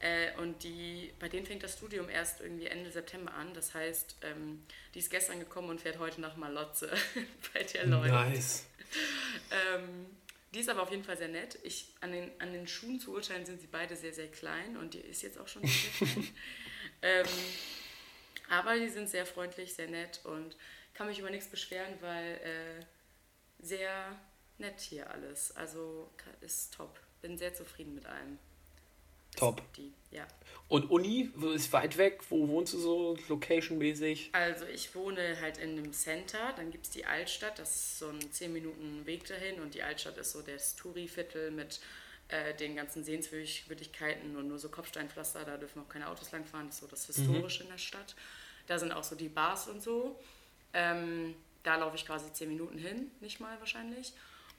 Speaker 1: Äh, und die, bei denen fängt das Studium erst irgendwie Ende September an. Das heißt, ähm, die ist gestern gekommen und fährt heute nach Malotze bei der Leute.
Speaker 2: Nice.
Speaker 1: Ähm, die ist aber auf jeden Fall sehr nett. Ich, an, den, an den Schuhen zu urteilen sind sie beide sehr, sehr klein und die ist jetzt auch schon sehr, sehr klein. ähm, aber die sind sehr freundlich, sehr nett und kann mich über nichts beschweren, weil äh, sehr nett hier alles. Also ist top. Bin sehr zufrieden mit allem.
Speaker 2: Top.
Speaker 1: Die, ja.
Speaker 2: Und Uni, wo ist weit weg? Wo wohnst du so location-mäßig?
Speaker 1: Also ich wohne halt in einem Center, dann gibt es die Altstadt, das ist so ein 10 Minuten Weg dahin und die Altstadt ist so das Touri-Viertel mit äh, den ganzen Sehenswürdigkeiten und nur so Kopfsteinpflaster, da dürfen auch keine Autos langfahren, das ist so das Historische in der Stadt. Da sind auch so die Bars und so. Ähm, da laufe ich quasi 10 Minuten hin, nicht mal wahrscheinlich.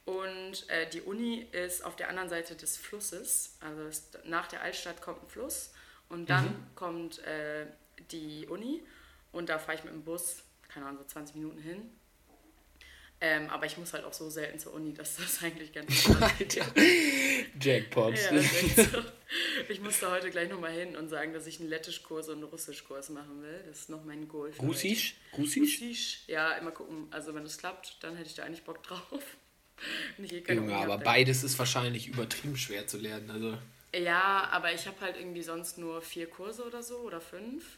Speaker 1: Und äh, die Uni ist auf der anderen Seite des Flusses. Also es, nach der Altstadt kommt ein Fluss und dann kommt äh, die Uni und da fahre ich mit dem Bus, keine Ahnung, so 20 Minuten hin. Ähm, aber ich muss halt auch so selten zur Uni, dass das eigentlich ganz ist.
Speaker 2: Alter. Jackpot.
Speaker 1: Ja, das so. Ich musste heute gleich nochmal hin und sagen, dass ich einen Lettischkurs und einen Russischkurs machen will. Das ist noch mein Goal.
Speaker 2: Russisch? Russisch?
Speaker 1: Russisch? Ja, immer gucken. Also wenn es klappt, dann hätte ich da eigentlich Bock drauf. Keine
Speaker 2: Junge, aber
Speaker 1: dann-
Speaker 2: beides ist wahrscheinlich übertrieben schwer zu lernen. Also,
Speaker 1: Ja, aber ich habe halt irgendwie sonst nur vier Kurse oder so oder fünf.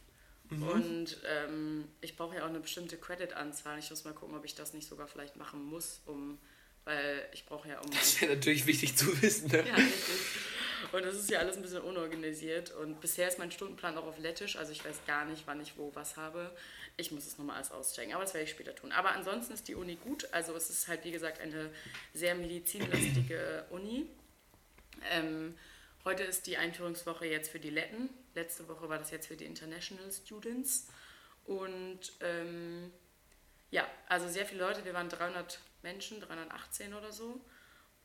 Speaker 1: Und ähm, ich brauche ja auch eine bestimmte Credit-Anzahl. Ich muss mal gucken, ob ich das nicht sogar vielleicht machen muss, um, weil ich brauche ja um.
Speaker 2: das wäre natürlich wichtig zu wissen. Ne?
Speaker 1: Ja, richtig. Und das ist ja alles ein bisschen unorganisiert. Und bisher ist mein Stundenplan auch auf Lettisch, also ich weiß gar nicht, wann ich wo was habe. Ich muss es nochmal alles auschecken, aber das werde ich später tun. Aber ansonsten ist die Uni gut. Also es ist halt, wie gesagt, eine sehr medizinlastige Uni. Ähm, heute ist die Einführungswoche jetzt für die Letten. Letzte Woche war das jetzt für die International Students. Und ähm, ja, also sehr viele Leute. Wir waren 300 Menschen, 318 oder so.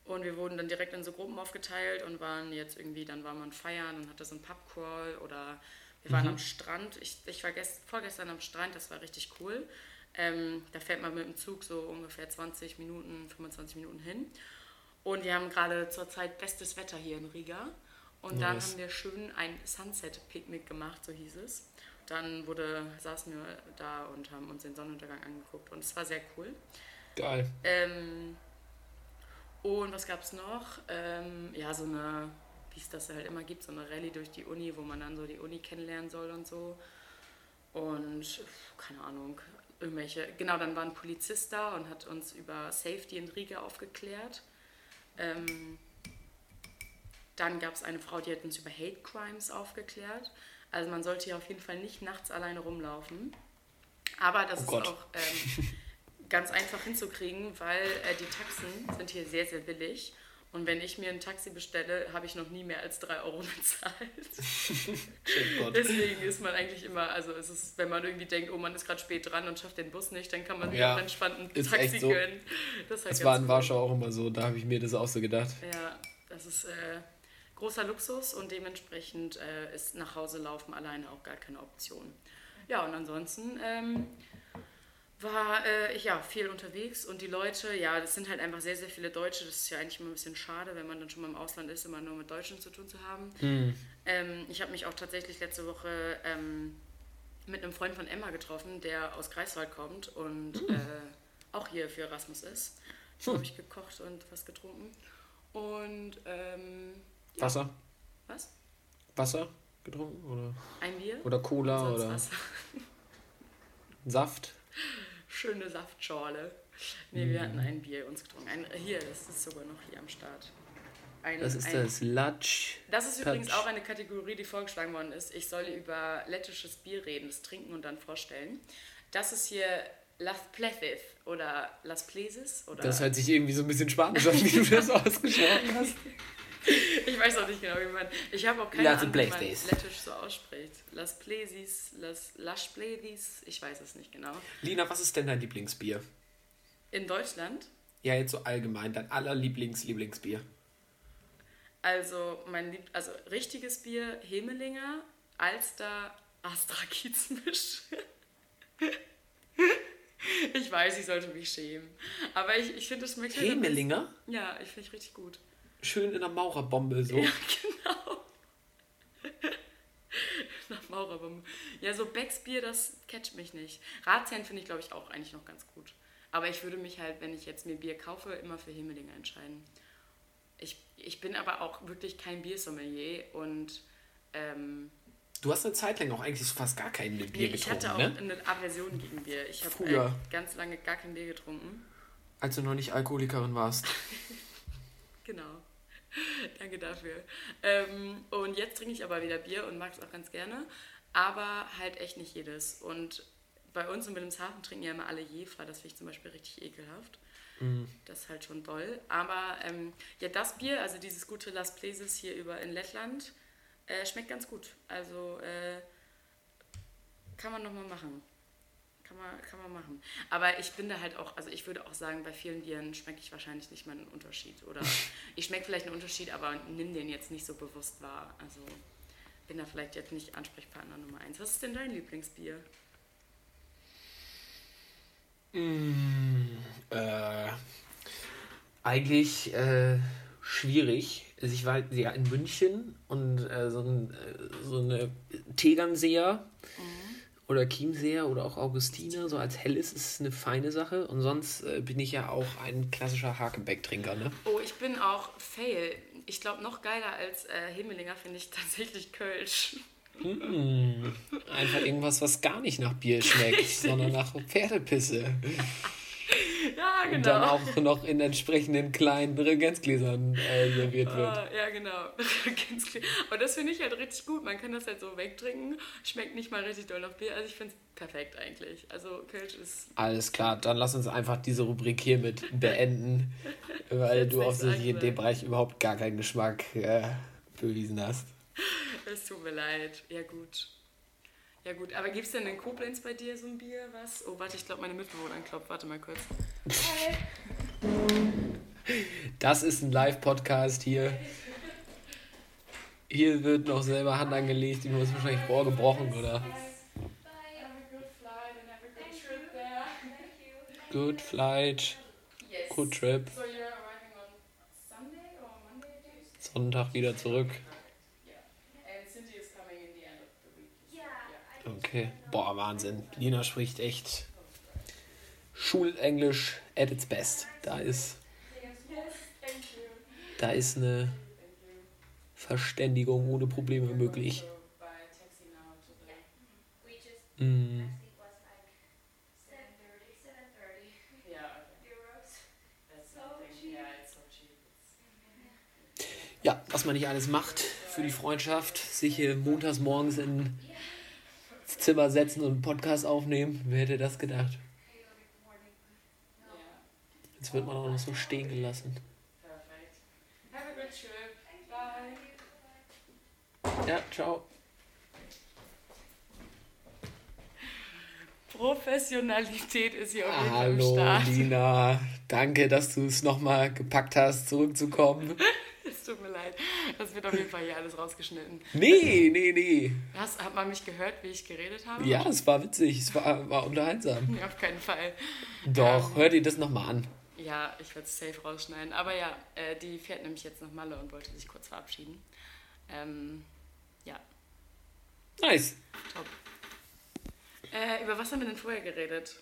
Speaker 1: Und wir wurden dann direkt in so Gruppen aufgeteilt und waren jetzt irgendwie, dann war man feiern und hatte so einen Pubcrawl oder wir waren am Strand. Ich, ich war gest, vorgestern am Strand, das war richtig cool. Ähm, da fährt man mit dem Zug so ungefähr 20 Minuten, 25 Minuten hin. Und wir haben gerade zurzeit bestes Wetter hier in Riga. Und dann
Speaker 2: Nice.
Speaker 1: haben wir schön ein Sunset-Picknick gemacht, so hieß es. Dann wurde, saßen wir da und haben uns den Sonnenuntergang angeguckt und es war sehr cool.
Speaker 2: Geil.
Speaker 1: Ähm, und was gab es noch? Ähm, ja, so eine, wie es das halt immer gibt, so eine Rallye durch die Uni, wo man dann so die Uni kennenlernen soll und so. Und keine Ahnung, irgendwelche. Genau, dann war ein Polizist da und hat uns über Safety in Riga aufgeklärt. Ähm, dann gab es eine Frau, die hat uns über Hate Crimes aufgeklärt. Also man sollte hier auf jeden Fall nicht nachts alleine rumlaufen. Aber das
Speaker 2: Oh
Speaker 1: ist
Speaker 2: Gott.
Speaker 1: auch ähm, ganz einfach hinzukriegen, weil äh, die Taxen sind hier sehr, sehr billig. Und wenn ich mir ein Taxi bestelle, habe ich noch nie mehr als 3 Euro bezahlt. Deswegen ist man eigentlich immer, also es ist, wenn man irgendwie denkt, oh man ist gerade spät dran und schafft den Bus nicht, dann kann man sich
Speaker 2: Ja,
Speaker 1: auch entspannt ein Taxi
Speaker 2: so.
Speaker 1: gönnen. Das, halt
Speaker 2: Das war in
Speaker 1: cool.
Speaker 2: Warschau auch immer so, da habe ich mir das auch so gedacht.
Speaker 1: Ja, das ist äh, großer Luxus und dementsprechend äh, ist nach Hause laufen alleine auch gar keine Option. Ja, und ansonsten ähm, war äh, ich ja viel unterwegs und die Leute, ja, das sind halt einfach sehr, sehr viele Deutsche. Das ist ja eigentlich immer ein bisschen schade, wenn man dann schon mal im Ausland ist, immer nur mit Deutschen zu tun zu haben. Ähm, ich habe mich auch tatsächlich letzte Woche ähm, mit einem Freund von Emma getroffen, der aus Greifswald kommt und äh, auch hier für Erasmus ist. Da habe ich gekocht und was getrunken. Und ähm, ja,
Speaker 2: Wasser?
Speaker 1: was?
Speaker 2: Wasser getrunken? Oder,
Speaker 1: Ein Bier?
Speaker 2: oder Cola oder
Speaker 1: was?
Speaker 2: Saft?
Speaker 1: Schöne Saftschorle. Nee, wir hatten ein Bier uns getrunken. Ein, hier, das ist sogar noch hier am Start. Ein,
Speaker 2: Das ist
Speaker 1: ein,
Speaker 2: das Latsch.
Speaker 1: Das ist übrigens
Speaker 2: Patsch.
Speaker 1: auch eine Kategorie, die vorgeschlagen worden ist. Ich soll über lettisches Bier reden, das trinken und dann vorstellen. Das ist hier Las Plethith oder Las Plesis oder
Speaker 2: Das hört sich irgendwie so ein bisschen spanisch an, wie du das ausgesprochen hast.
Speaker 1: Ich weiß auch nicht genau, wie man. Ich habe auch keine Ahnung, wie man lettisch so ausspricht. Las Plesis, Las Las Plethis, ich weiß es nicht genau.
Speaker 2: Lina, was ist denn dein Lieblingsbier?
Speaker 1: In Deutschland,
Speaker 2: Ja, jetzt so allgemein, dein allerlieblings Lieblingsbier.
Speaker 1: also mein Lieb also richtiges Bier, Hemelinger, Alster, Astra Kiezmisch. Ich weiß, ich sollte mich schämen. Aber ich, ich finde, das schmeckt halt
Speaker 2: Hemelinger?
Speaker 1: Ja, ich finde ich richtig gut.
Speaker 2: Schön in der Maurerbombe so.
Speaker 1: Ja, genau. Nach Maurerbombe. Ja, so Becks Bier, das catcht mich nicht. Ratsherrn finde ich, glaube ich, auch eigentlich noch ganz gut. Aber ich würde mich halt, wenn ich jetzt mir Bier kaufe, immer für Hemelinger entscheiden. Ich, ich bin aber auch wirklich kein Biersommelier und ähm,
Speaker 2: Du hast eine Zeit lang auch eigentlich fast gar kein Bier
Speaker 1: nee, ich
Speaker 2: getrunken,
Speaker 1: hatte auch
Speaker 2: ne?
Speaker 1: eine Aversion gegen Bier. Ich habe äh, ganz lange gar kein Bier getrunken.
Speaker 2: Als du noch nicht Alkoholikerin warst.
Speaker 1: Genau. Danke dafür. Ähm, und jetzt trinke ich aber wieder Bier und mag es auch ganz gerne. Aber halt echt nicht jedes. Und bei uns in Wilhelmshaven trinken ja immer alle Jefer. Das finde ich zum Beispiel richtig ekelhaft. Das ist halt schon doll. Aber ähm, ja, das Bier, also dieses gute Las Plesis hier über in Lettland, äh, schmeckt ganz gut. Also äh, kann man nochmal machen. Kann man, kann man machen. Aber ich bin da halt auch, also ich würde auch sagen, bei vielen Bieren schmecke ich wahrscheinlich nicht mal einen Unterschied. Oder ich schmecke vielleicht einen Unterschied, aber nimm den jetzt nicht so bewusst wahr. Also bin da vielleicht jetzt nicht Ansprechpartner Nummer eins. Was ist denn dein Lieblingsbier?
Speaker 2: Äh, eigentlich äh, schwierig. Also ich war ja in München und äh, so, ein, äh, so eine Tegernseer oder Chiemseer oder auch Augustiner, so als helles ist es eine feine Sache. Und sonst äh, bin ich ja auch ein klassischer Hakenbeck-Trinker, ne?
Speaker 1: Oh, ich bin auch Fail. Ich glaube, noch geiler als äh, Himmelinger finde ich tatsächlich Kölsch.
Speaker 2: Einfach irgendwas, was gar nicht nach Bier schmeckt, sondern nach Pferdepisse.
Speaker 1: Ja, genau.
Speaker 2: Und dann auch noch in entsprechenden kleinen Reagenzgläsern äh, serviert wird.
Speaker 1: Ah, ja, genau. Aber das finde ich halt richtig gut. Man kann das halt so wegtrinken. Schmeckt nicht mal richtig doll nach Bier. Also ich finde es perfekt eigentlich. Also Kölsch ist
Speaker 2: Alles klar, dann lass uns einfach diese Rubrik hiermit beenden, weil du offensichtlich in dem. Bereich überhaupt gar keinen Geschmack äh, bewiesen hast.
Speaker 1: Es tut mir leid. Ja, gut. Ja, gut. Aber gibt es denn in Koblenz bei dir so ein Bier, was? Oh, warte, ich glaube, meine Mitbewohnerin klopft. Warte mal kurz.
Speaker 2: Das ist ein Live-Podcast hier. Hier wird noch selber Hand angelegt, ihm ist wahrscheinlich Rohr gebrochen oder Good flight, good trip,
Speaker 1: So you're arriving on Sunday or Monday? Tuesday?
Speaker 2: Sonntag wieder zurück. Okay, boah, Wahnsinn. Lina spricht echt Schulenglisch at its best. Da ist, da ist eine Verständigung ohne Probleme möglich. Mm. Ja, was man nicht alles macht für die Freundschaft, sich hier montags morgens ins Zimmer setzen und einen Podcast aufnehmen. Wer hätte das gedacht? Jetzt wird man auch noch so stehen gelassen. Ja, ciao.
Speaker 1: Professionalität ist hier auf jeden Fall am
Speaker 2: Hallo,
Speaker 1: Start.
Speaker 2: Lina. Danke, dass du es nochmal gepackt hast, zurückzukommen.
Speaker 1: Es tut mir leid. Das wird auf jeden Fall hier alles rausgeschnitten.
Speaker 2: Nee, nee, nee.
Speaker 1: Hast, hat man mich gehört, wie ich geredet habe?
Speaker 2: Ja, es war witzig, es war, war unterhaltsam.
Speaker 1: Nee, auf keinen Fall.
Speaker 2: Doch,
Speaker 1: Ähm.
Speaker 2: hör dir das nochmal an.
Speaker 1: Ja, ich werde es safe rausschneiden. Aber ja, äh, die fährt nämlich jetzt nach Malle und wollte sich kurz verabschieden. Ähm, ja,
Speaker 2: Nice.
Speaker 1: top. Äh, über was haben wir denn vorher geredet?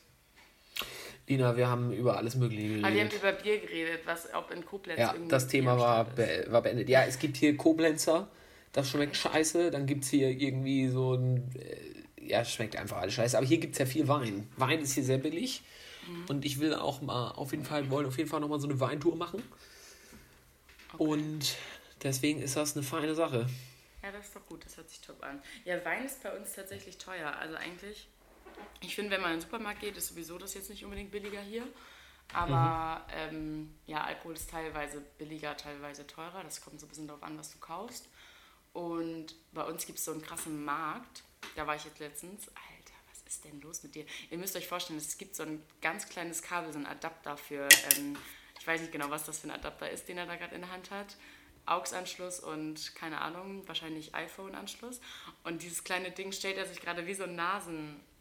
Speaker 2: Lina, wir haben über alles Mögliche
Speaker 1: Ah, wir haben
Speaker 2: geredet.
Speaker 1: über Bier geredet, was ob in Koblenz
Speaker 2: Ja,
Speaker 1: irgendwie
Speaker 2: das Thema war, be war beendet. Ja, es gibt hier Koblenzer, das schmeckt scheiße. Dann gibt es hier irgendwie so ein. Äh, ja, schmeckt einfach alles scheiße. Aber hier gibt es ja viel Wein. Wein ist hier sehr billig.
Speaker 1: Mhm.
Speaker 2: Und ich will auch mal auf jeden Fall, wollen auf jeden Fall nochmal so eine Weintour machen. Und deswegen ist das eine feine Sache.
Speaker 1: Ja, das ist doch gut, das hört sich top an. Ja, Wein ist bei uns tatsächlich teuer. Also eigentlich, ich finde, wenn man in den Supermarkt geht, ist sowieso das jetzt nicht unbedingt billiger hier. Aber ähm, ja, Alkohol ist teilweise billiger, teilweise teurer. Das kommt so ein bisschen darauf an, was du kaufst. Und bei uns gibt es so einen krassen Markt. Da war ich jetzt letztens. Alter, was ist denn los mit dir? Ihr müsst euch vorstellen, es gibt so ein ganz kleines Kabel, so ein Adapter für, ähm, ich weiß nicht genau, was das für ein Adapter ist, den er da gerade in der Hand hat. AUX-Anschluss und keine Ahnung, wahrscheinlich iPhone-Anschluss. Und dieses kleine Ding stellt er sich gerade wie so ein Nasen, na-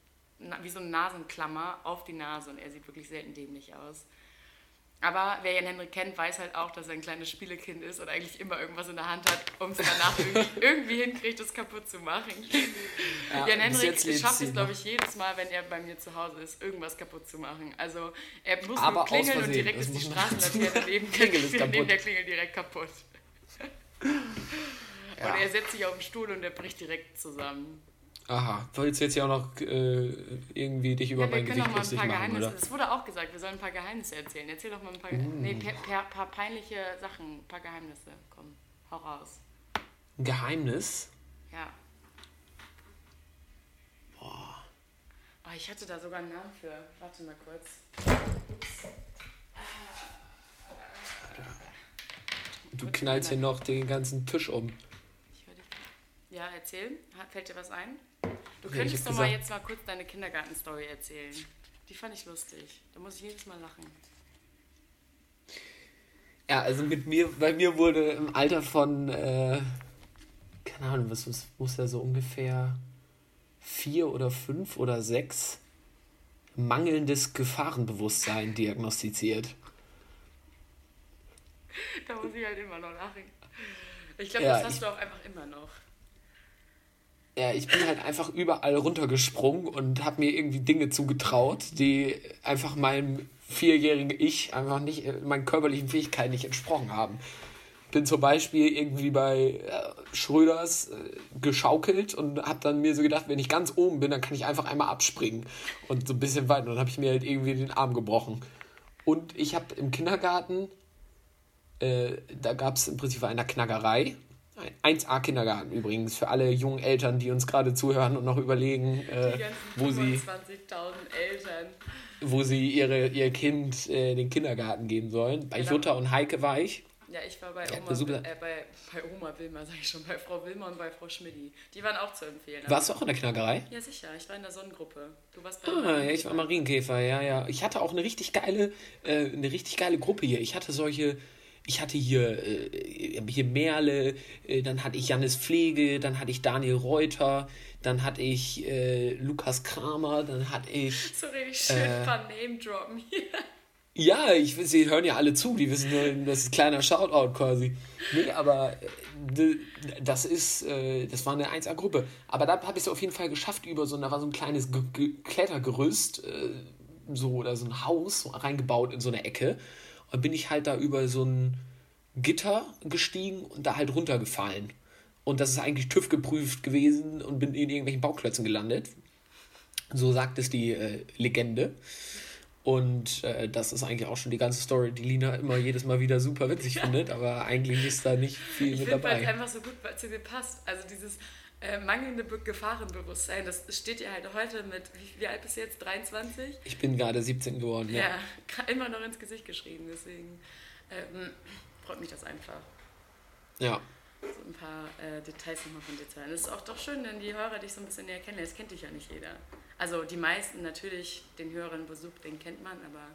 Speaker 1: wie so eine Nasenklammer auf die Nase und er sieht wirklich selten dämlich aus. Aber wer Jan Henrik kennt, weiß halt auch, dass er ein kleines Spielekind ist und eigentlich immer irgendwas in der Hand hat, um es danach irgendwie, irgendwie hinkriegt, es kaputt zu machen.
Speaker 2: Ja,
Speaker 1: Jan Henrik schafft es, glaube ich, jedes Mal, wenn er bei mir zu Hause ist, irgendwas kaputt zu machen. Also er muss
Speaker 2: Aber
Speaker 1: nur klingeln und direkt
Speaker 2: das
Speaker 1: ist die Straßenlaterne
Speaker 2: sagen.
Speaker 1: neben,
Speaker 2: Klingel ist
Speaker 1: neben
Speaker 2: kaputt.
Speaker 1: der Klingel direkt kaputt.
Speaker 2: Ja.
Speaker 1: Und er setzt sich auf den Stuhl und der bricht direkt zusammen.
Speaker 2: Aha, willst du jetzt ja auch noch äh, irgendwie dich über
Speaker 1: Ja, wir
Speaker 2: mein
Speaker 1: können
Speaker 2: Gewicht lustig
Speaker 1: paar
Speaker 2: machen,
Speaker 1: Geheimnisse.
Speaker 2: oder?
Speaker 1: Es wurde auch gesagt, wir sollen ein paar Geheimnisse erzählen. Erzähl doch mal ein paar,
Speaker 2: Mm.
Speaker 1: nee, per, per, paar peinliche Sachen, ein paar Geheimnisse. Komm, hau raus.
Speaker 2: Ein Geheimnis?
Speaker 1: Ja. Oh, ich hatte da sogar einen Namen für. Warte mal kurz.
Speaker 2: Du knallst hier noch den ganzen Tisch um.
Speaker 1: Ja, erzähl. Fällt dir was ein? Du
Speaker 2: ich
Speaker 1: könntest doch mal jetzt mal kurz deine Kindergartenstory erzählen. Die fand ich lustig. Da muss ich jedes Mal lachen.
Speaker 2: Ja, also mit mir, bei mir wurde im Alter von, äh, keine Ahnung, was, was muss er so ungefähr vier oder fünf oder sechs mangelndes Gefahrenbewusstsein diagnostiziert.
Speaker 1: Da muss ich halt immer noch lachen. Ich glaube,
Speaker 2: Ja,
Speaker 1: das hast
Speaker 2: ich-
Speaker 1: du auch einfach immer noch.
Speaker 2: Ja, ich bin halt einfach überall runtergesprungen und habe mir irgendwie Dinge zugetraut, die einfach meinem vierjährigen Ich einfach nicht, äh, meinen körperlichen Fähigkeiten nicht entsprochen haben. Bin zum Beispiel irgendwie bei äh, Schröders äh, geschaukelt und habe dann mir so gedacht, wenn ich ganz oben bin, dann kann ich einfach einmal abspringen und so ein bisschen weiter. Und dann habe ich mir halt irgendwie den Arm gebrochen. Und ich habe im Kindergarten, äh, da gab es im Prinzip eine Knackerei. Ein 1A-Kindergarten übrigens, für alle jungen Eltern, die uns gerade zuhören und noch überlegen, äh, wo, sie,
Speaker 1: 25.000 Eltern.
Speaker 2: wo sie ihre, ihr Kind äh, in den Kindergarten geben sollen. Bei
Speaker 1: Genau.
Speaker 2: Jutta und Heike war ich.
Speaker 1: Ja, ich war bei
Speaker 2: Ja,
Speaker 1: Oma,
Speaker 2: super.
Speaker 1: äh, bei, bei Oma Wilma, sag ich schon, bei Frau Wilma und bei Frau Schmidti. Die waren auch zu empfehlen.
Speaker 2: Warst du auch in der Knackerei?
Speaker 1: Ja, sicher. Ich war in der Sonnengruppe. Du warst bei
Speaker 2: Ah, ja, ich war Marienkäfer, ja, ja. Ich hatte auch eine richtig geile, äh, eine richtig geile Gruppe hier. Ich hatte solche, ich hatte hier, äh, hier Merle, äh, dann hatte ich Jannis Pflege, dann hatte ich Daniel Reuter, dann hatte ich äh, Lukas Kramer, dann hatte ich.
Speaker 1: So richtig schön
Speaker 2: Äh.
Speaker 1: ein paar Name droppen hier.
Speaker 2: Ja, ich, sie hören ja alle zu, die wissen nur, das ist ein kleiner Shoutout quasi. Nee, aber äh, das ist, äh, das war eine 1A-Gruppe. Aber da habe ich es auf jeden Fall geschafft, über so, da war so ein kleines Ge Ge Klettergerüst, äh, so, oder so ein Haus so reingebaut in so eine Ecke. Bin ich halt da über so ein Gitter gestiegen und da halt runtergefallen. Und das ist eigentlich TÜV geprüft gewesen und bin in irgendwelchen Bauklötzen gelandet. So sagt es die äh, Legende. Und äh, das ist eigentlich auch schon die ganze Story, die Lina immer jedes Mal wieder super witzig findet, aber eigentlich ist da nicht viel
Speaker 1: Ich
Speaker 2: mit
Speaker 1: finde, weil es
Speaker 2: dabei.
Speaker 1: einfach so gut zu dir passt. Also dieses äh, mangelnde Be- Gefahrenbewusstsein, das steht dir halt heute mit, wie, wie alt bist du jetzt? 23?
Speaker 2: Ich bin gerade 17 geworden, ja.
Speaker 1: Ja, immer noch ins Gesicht geschrieben. Deswegen ähm, freut mich das einfach.
Speaker 2: Ja.
Speaker 1: so ein paar äh, Details nochmal von dir zu hören. Es ist auch doch schön, wenn die Hörer dich so ein bisschen näher kennenlernen. Das kennt dich ja nicht jeder. Also die meisten natürlich, den Hörern Besuch, den kennt man, aber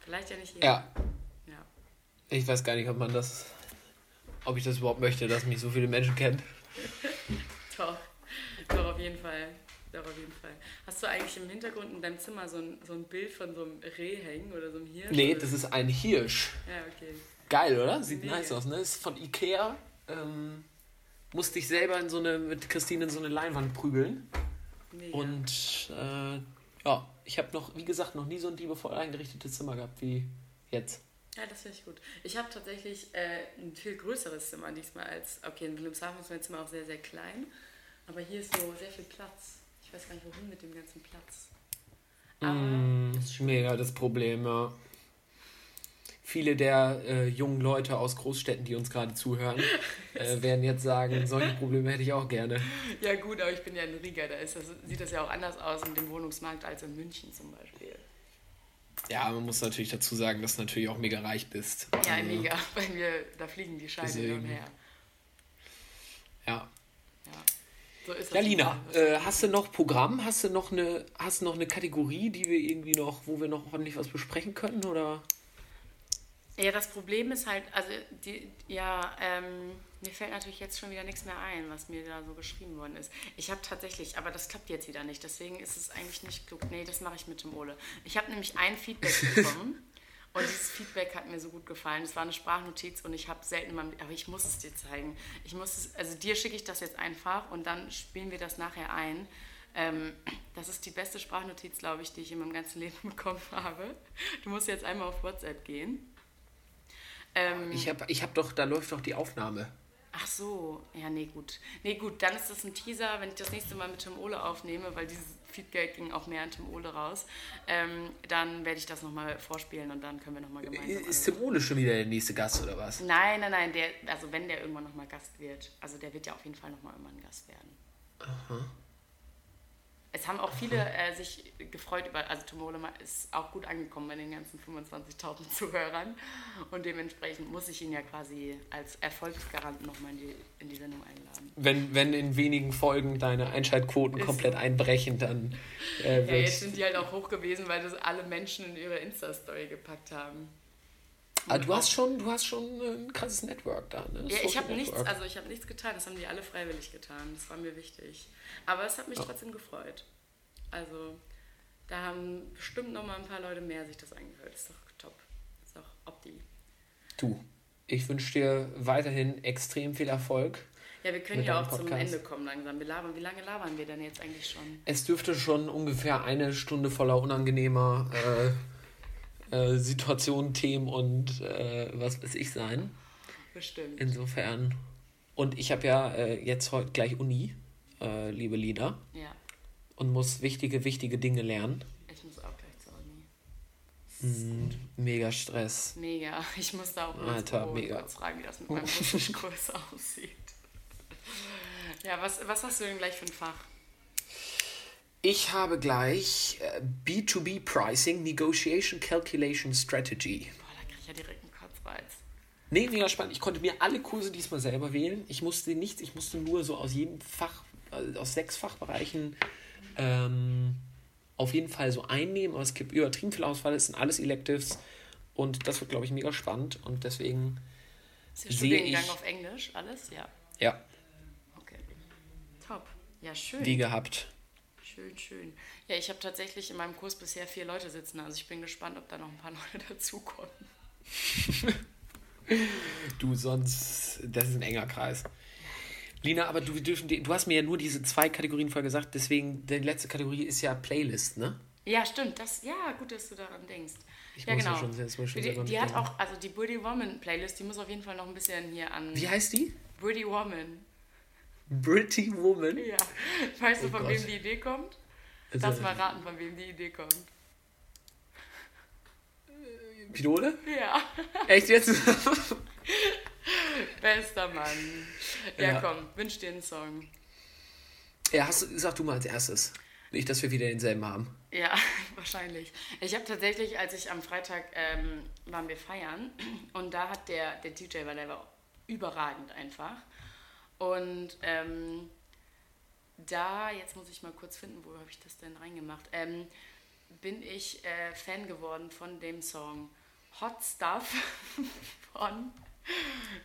Speaker 1: vielleicht ja nicht jeder.
Speaker 2: Ja.
Speaker 1: Ja.
Speaker 2: Ich weiß gar nicht, ob man das, ob ich das überhaupt möchte, dass mich so viele Menschen kennen.
Speaker 1: Doch, doch auf jeden Fall. Doch, auf jeden Fall. Hast du eigentlich im Hintergrund in deinem Zimmer so ein, so ein Bild von so einem Reh hängen oder so einem Hirsch?
Speaker 2: Nee, das ist ein Hirsch.
Speaker 1: Ja, okay.
Speaker 2: Geil, oder? Sieht
Speaker 1: Mega.
Speaker 2: nice aus, ne? Ist von Ikea. Ähm, musste ich selber in so eine, mit Christine in so eine Leinwand prügeln.
Speaker 1: Mega.
Speaker 2: Und äh, ja, ich habe noch, wie gesagt, noch nie so ein liebevoll eingerichtetes Zimmer gehabt wie jetzt.
Speaker 1: Ja, das finde ich gut. Ich habe tatsächlich äh, ein viel größeres Zimmer diesmal als. Okay, in Wilhelmshaven ist mein Zimmer auch sehr, sehr klein. Aber hier ist so sehr viel Platz. Ich weiß gar nicht, wohin mit dem ganzen Platz. Aber
Speaker 2: Mm, das ist mega das Problem, ja. Viele der äh, jungen Leute aus Großstädten, die uns gerade zuhören, äh, werden jetzt sagen, solche Probleme hätte ich auch gerne.
Speaker 1: ja, gut, aber ich bin ja in Riga. Da ist das, sieht das ja auch anders aus in dem Wohnungsmarkt als in München zum Beispiel.
Speaker 2: Ja, man muss natürlich dazu sagen, dass du natürlich auch mega reich bist.
Speaker 1: Ja,
Speaker 2: Also,
Speaker 1: mega. Bei mir, da fliegen die Scheine hin und her.
Speaker 2: Ja.
Speaker 1: Ja, so ist das.
Speaker 2: Ja, Lina, äh, hast du noch Programm? Hast du noch eine, hast du noch eine Kategorie, die wir irgendwie noch, wo wir noch ordentlich was besprechen können? Oder?
Speaker 1: Ja, das Problem ist halt, also die, ja, ähm, mir fällt natürlich jetzt schon wieder nichts mehr ein, was mir da so geschrieben worden ist. Ich habe tatsächlich, aber das klappt jetzt wieder nicht, deswegen ist es eigentlich nicht klug. Nee, das mache ich mit dem Ole. Ich habe nämlich ein Feedback bekommen und dieses Feedback hat mir so gut gefallen. Es war eine Sprachnotiz und ich habe selten mal, aber ich muss es dir zeigen. Ich muss es, also dir schicke ich das jetzt einfach und dann spielen wir das nachher ein. Ähm, das ist die beste Sprachnotiz, glaube ich, die ich in meinem ganzen Leben bekommen habe. Du musst jetzt einmal auf WhatsApp gehen. Ähm,
Speaker 2: Ich habe ich hab doch, da läuft doch die Aufnahme.
Speaker 1: ach so, ja, nee, gut. Nee, gut, dann ist das ein Teaser, wenn ich das nächste Mal mit Tim Ole aufnehme, weil dieses Feedback ging auch mehr an Tim Ole raus. Ähm, dann werde ich das nochmal vorspielen und dann können wir nochmal gemeinsam.
Speaker 2: Ist
Speaker 1: alle-
Speaker 2: Tim Ole schon wieder der nächste Gast oder was?
Speaker 1: Nein, nein, nein, der, also wenn der irgendwann nochmal Gast wird, also der wird ja auf jeden Fall nochmal irgendwann Gast werden. Es haben auch viele äh, sich gefreut über, also Tom Ole ist auch gut angekommen bei den ganzen 25.000 Zuhörern und dementsprechend muss ich ihn ja quasi als Erfolgsgarant nochmal in die, in die Sendung einladen.
Speaker 2: Wenn, wenn in wenigen Folgen deine Einschaltquoten
Speaker 1: Ist
Speaker 2: komplett einbrechen, dann äh,
Speaker 1: Ja,
Speaker 2: wird.
Speaker 1: jetzt sind die halt auch hoch gewesen, weil das alle Menschen in ihre Insta-Story gepackt haben.
Speaker 2: Ah, du hast schon, du hast schon ein krasses Network da, ne?
Speaker 1: Ja, ich habe nichts, also ich habe nichts getan, das haben die alle freiwillig getan. Das war mir wichtig. Aber es hat mich trotzdem gefreut. Also da haben bestimmt noch mal ein paar Leute mehr sich das angehört. Ist doch top. Ist doch opti.
Speaker 2: Du, ich wünsche dir weiterhin extrem viel Erfolg.
Speaker 1: Ja, wir können ja auch zum
Speaker 2: Podcast.
Speaker 1: Ende kommen langsam. Wir labern, wie lange labern wir denn jetzt eigentlich schon?
Speaker 2: Es dürfte schon ungefähr eine Stunde voller unangenehmer äh, äh, Situationen, Themen und äh, was weiß ich sein.
Speaker 1: Bestimmt.
Speaker 2: Insofern. Und ich habe ja äh, jetzt heute gleich Uni, äh, liebe Lina,
Speaker 1: Ja,
Speaker 2: und muss wichtige, wichtige Dinge lernen.
Speaker 1: ich muss auch gleich zur Uni.
Speaker 2: Mega Stress.
Speaker 1: Mega. Ich muss da auch mal ins
Speaker 2: Alter,
Speaker 1: Büro
Speaker 2: mega.
Speaker 1: kurz fragen, wie das mit meinem Russischkurs aussieht. Ja, was, was hast du denn gleich für ein Fach?
Speaker 2: Ich habe gleich äh, B2B Pricing, Negotiation Calculation Strategy.
Speaker 1: Boah, da krieg ich ja direkt einen Kotzreiz.
Speaker 2: Nee, mega spannend. Ich konnte mir alle Kurse diesmal selber wählen. Ich musste nichts, ich musste nur so aus jedem Fach, äh, aus sechs Fachbereichen ähm, auf jeden Fall so einnehmen. Aber es gibt übertrieben viel Auswahl, es sind alles Electives. Und das wird, glaube ich, mega spannend. Und deswegen,
Speaker 1: Ist der Studiengang
Speaker 2: ich-
Speaker 1: auf Englisch? Alles? Ja.
Speaker 2: ja,
Speaker 1: Okay. Top. Ja, schön.
Speaker 2: wie gehabt.
Speaker 1: Schön, schön. Ja, ich habe tatsächlich in meinem Kurs bisher vier Leute sitzen. Also ich bin gespannt, ob da noch ein paar Leute dazukommen.
Speaker 2: Du, sonst, das ist ein enger Kreis. Lina, aber du, wir dürfen, du hast mir ja nur diese zwei Kategorien vorher gesagt, deswegen, die letzte Kategorie ist ja Playlist, ne?
Speaker 1: Ja, stimmt. Das, ja, gut, dass du daran denkst.
Speaker 2: Ich
Speaker 1: ja,
Speaker 2: muss
Speaker 1: genau.
Speaker 2: schon- jetzt muss schon
Speaker 1: die die hat auch, also die Pretty Woman Playlist, die muss auf jeden Fall noch ein bisschen hier an.
Speaker 2: Wie heißt die?
Speaker 1: Pretty Woman.
Speaker 2: Pretty Woman.
Speaker 1: Ja. Weißt du,
Speaker 2: Oh
Speaker 1: von
Speaker 2: Gott.
Speaker 1: wem die Idee kommt?
Speaker 2: Also,
Speaker 1: Lass mal raten, von wem die Idee kommt.
Speaker 2: Pidole?
Speaker 1: Ja.
Speaker 2: Echt jetzt?
Speaker 1: Bester Mann. Ja,
Speaker 2: Ja.
Speaker 1: komm, wünsch dir einen Song.
Speaker 2: ja, hast, sag du mal als erstes. Nicht, dass wir wieder denselben haben.
Speaker 1: Ja, wahrscheinlich. Ich habe tatsächlich, als ich am Freitag ähm, waren wir feiern und da hat der, der DJ, weil der war überragend einfach. Und ähm, da, jetzt muss ich mal kurz finden, wo habe ich das denn reingemacht, ähm, bin ich äh, Fan geworden von dem Song Hot Stuff von,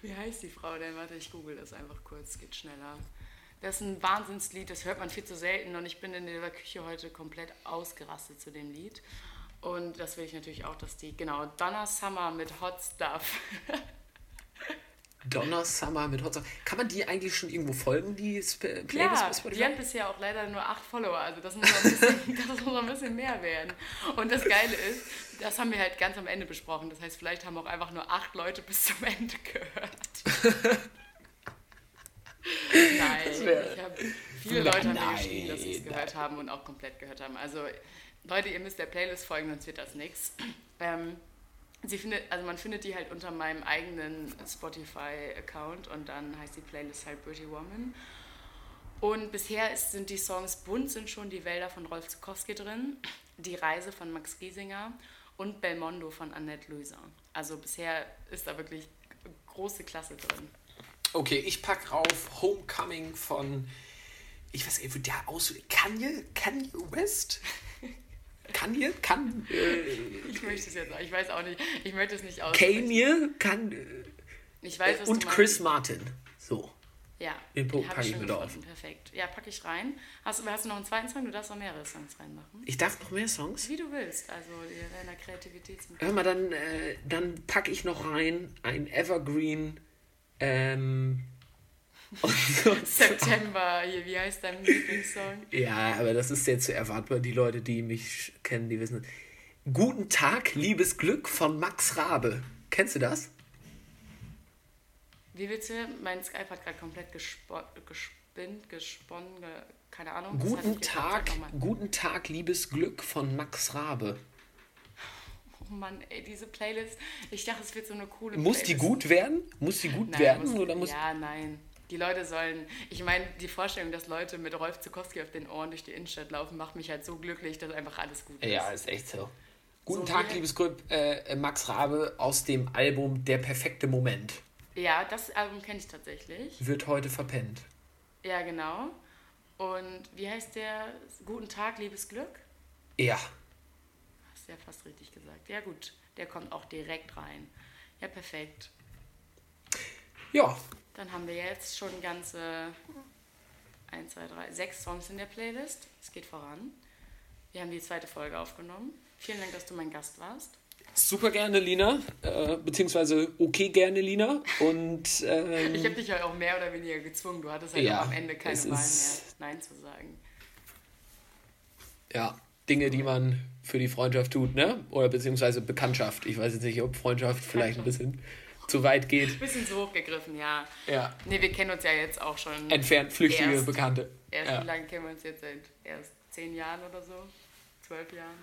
Speaker 1: wie heißt die Frau denn? Warte, ich google das einfach kurz, geht schneller. Das ist ein Wahnsinnslied, das hört man viel zu selten und ich bin in der Küche heute komplett ausgerastet zu dem Lied. Und das will ich natürlich auch, dass die, genau, Donna Summer mit Hot Stuff.
Speaker 2: Donner Summer mit Hot Song. Kann man die eigentlich schon irgendwo folgen, die Sp Playlist
Speaker 1: Ja,
Speaker 2: bei Spotify?
Speaker 1: die hat bisher auch leider nur acht Follower, also das muss, noch ein bisschen, das muss noch ein bisschen mehr werden. Und das Geile ist, das haben wir halt ganz am Ende besprochen. Das heißt, vielleicht haben auch einfach nur acht Leute bis zum Ende gehört. Nein,
Speaker 2: wär-
Speaker 1: ich hab, viele Leute haben mir
Speaker 2: Nein,
Speaker 1: geschrieben, dass sie es
Speaker 2: nein.
Speaker 1: gehört haben und auch komplett gehört haben. Also Leute, ihr müsst der Playlist folgen, sonst wird das nichts. Ähm, sie findet, also man findet die halt unter meinem eigenen Spotify-Account und dann heißt die Playlist halt Pretty Woman. Und bisher ist, sind die Songs Bunt sind schon die Wälder von Rolf Zukowski drin, Die Reise von Max Giesinger und Belmondo von Annette Luiser. Also bisher ist da wirklich große Klasse drin.
Speaker 2: Okay, ich pack rauf Homecoming von, ich weiß nicht, der aus, Kanye, Kanye West? Kanye? Kan, äh,
Speaker 1: Ich möchte es jetzt, ich weiß auch nicht, ich möchte es nicht aussprechen.
Speaker 2: Kanye? Kan,
Speaker 1: Ich weiß, was
Speaker 2: und Chris. Martin. So.
Speaker 1: Ja,
Speaker 2: Den packe ich
Speaker 1: schon
Speaker 2: mit auf.
Speaker 1: Perfekt. Ja, packe ich rein. Hast, du- hast du noch einen zweiten Song? Du darfst noch mehrere Songs reinmachen.
Speaker 2: Ich darf noch mehr Songs?
Speaker 1: Wie du willst. Also deiner Kreativität
Speaker 2: Hör mal, dann, äh, dann packe ich noch rein ein Evergreen. Ähm,
Speaker 1: September. Hier, wie heißt dein Lieblingssong?
Speaker 2: ja, aber das ist jetzt zu erwartbar. Die Leute, die mich kennen, die wissen. Guten Tag, liebes Glück von Max Rabe. Kennst du das?
Speaker 1: Wie willst du? Mein Skype hat gerade komplett gespo gespinnt, gesponnen, ge keine Ahnung.
Speaker 2: Guten. Tag, guten Tag, liebes Glück von Max Rabe.
Speaker 1: Oh Mann, ey, diese Playlist. Ich dachte, es wird so eine coole
Speaker 2: Muss die
Speaker 1: Playlist.
Speaker 2: gut werden? Muss die gut
Speaker 1: Nein,
Speaker 2: werden?
Speaker 1: muss,
Speaker 2: oder muss
Speaker 1: Ja, nein. Die Leute sollen. Ich meine, die Vorstellung, dass Leute mit Rolf Zukowski auf den Ohren durch die Innenstadt laufen, macht mich halt so glücklich, dass einfach alles gut ist.
Speaker 2: Ja, ist echt so. Guten
Speaker 1: So
Speaker 2: Tag, liebes Glück, äh, Max Rabe aus dem Album Der perfekte Moment.
Speaker 1: Ja, das Album kenne ich tatsächlich.
Speaker 2: Wird heute verpennt.
Speaker 1: Ja, genau. Und wie heißt der? Guten Tag, liebes Glück?
Speaker 2: Ja.
Speaker 1: Hast du ja fast richtig gesagt. Ja, gut. Der kommt auch direkt rein. Ja, perfekt.
Speaker 2: Ja,
Speaker 1: Dann haben wir jetzt schon ganze 1, 2, 3, 6 Songs in der Playlist. Es geht voran. Wir haben die zweite Folge aufgenommen. Vielen Dank, dass du mein Gast warst.
Speaker 2: super gerne, Lina. Äh, beziehungsweise okay gerne, Lina. Und ähm,
Speaker 1: Ich habe dich ja auch mehr oder weniger gezwungen. Du hattest halt
Speaker 2: Ja,
Speaker 1: am Ende keine Wahl mehr, Nein zu sagen.
Speaker 2: ja, Dinge, die man für die Freundschaft tut, ne? Oder beziehungsweise Bekanntschaft. Ich weiß jetzt nicht, ob Freundschaft vielleicht ein bisschen zu weit geht.
Speaker 1: Bisschen so hochgegriffen, ja.
Speaker 2: Ja.
Speaker 1: Nee, wir kennen uns ja jetzt auch schon.
Speaker 2: Entfernt flüchtige
Speaker 1: Erst-
Speaker 2: Bekannte.
Speaker 1: Erst
Speaker 2: Ja.
Speaker 1: wie lange kennen wir uns jetzt? Seit erst 10 Jahren oder so? 12 Jahren?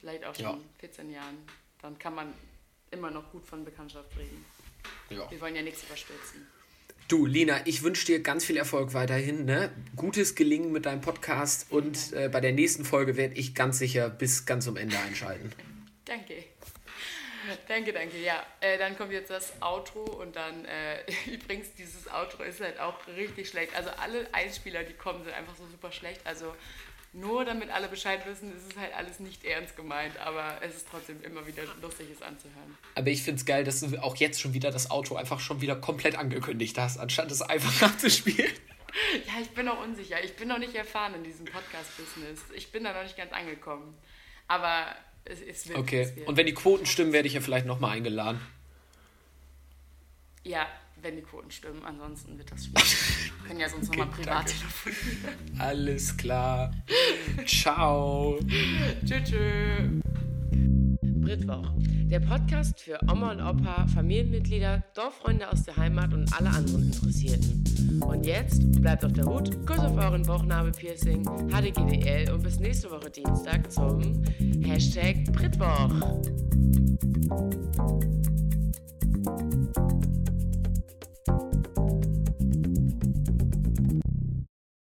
Speaker 1: Vielleicht auch schon
Speaker 2: Ja.
Speaker 1: 14 Jahren. Dann kann man immer noch gut von Bekanntschaft reden.
Speaker 2: ja.
Speaker 1: Wir wollen ja nichts überstürzen.
Speaker 2: Du, Lina, ich wünsche dir ganz viel Erfolg weiterhin. Ne? Gutes Gelingen mit deinem Podcast und äh, bei der nächsten Folge werde ich ganz sicher bis ganz zum Ende einschalten.
Speaker 1: Danke. Danke, danke. Ja, äh, dann kommt jetzt das Outro und dann, äh, übrigens, dieses Outro ist halt auch richtig schlecht. Also alle Einspieler, die kommen, sind einfach so super schlecht. Also nur damit alle Bescheid wissen, ist es halt alles nicht ernst gemeint, aber es ist trotzdem immer wieder lustig, es anzuhören.
Speaker 2: Aber ich finde es geil, dass du auch jetzt schon wieder das Auto einfach schon wieder komplett angekündigt hast, anstatt es einfach abzuspielen.
Speaker 1: Ja, ich bin noch unsicher. Ich bin noch nicht erfahren in diesem Podcast-Business. Ich bin da noch nicht ganz angekommen. Aber es, es wird.
Speaker 2: Okay.
Speaker 1: Es wird.
Speaker 2: Und wenn die Quoten stimmen, werde ich ja vielleicht nochmal eingeladen.
Speaker 1: Ja, wenn die Quoten stimmen. Ansonsten wird das schwierig. Wir können ja sonst nochmal
Speaker 2: Okay,
Speaker 1: privat
Speaker 2: danke.
Speaker 1: telefonieren.
Speaker 2: Alles klar. Ciao.
Speaker 1: Tschö, Mittwoch. Der Podcast für Oma und Opa, Familienmitglieder, Dorffreunde aus der Heimat und alle anderen Interessierten. Und jetzt bleibt auf der Hut, Kuss auf euren Bauchnabelpiercing, HDGDL und bis nächste Woche Dienstag zum Hashtag Britwoch.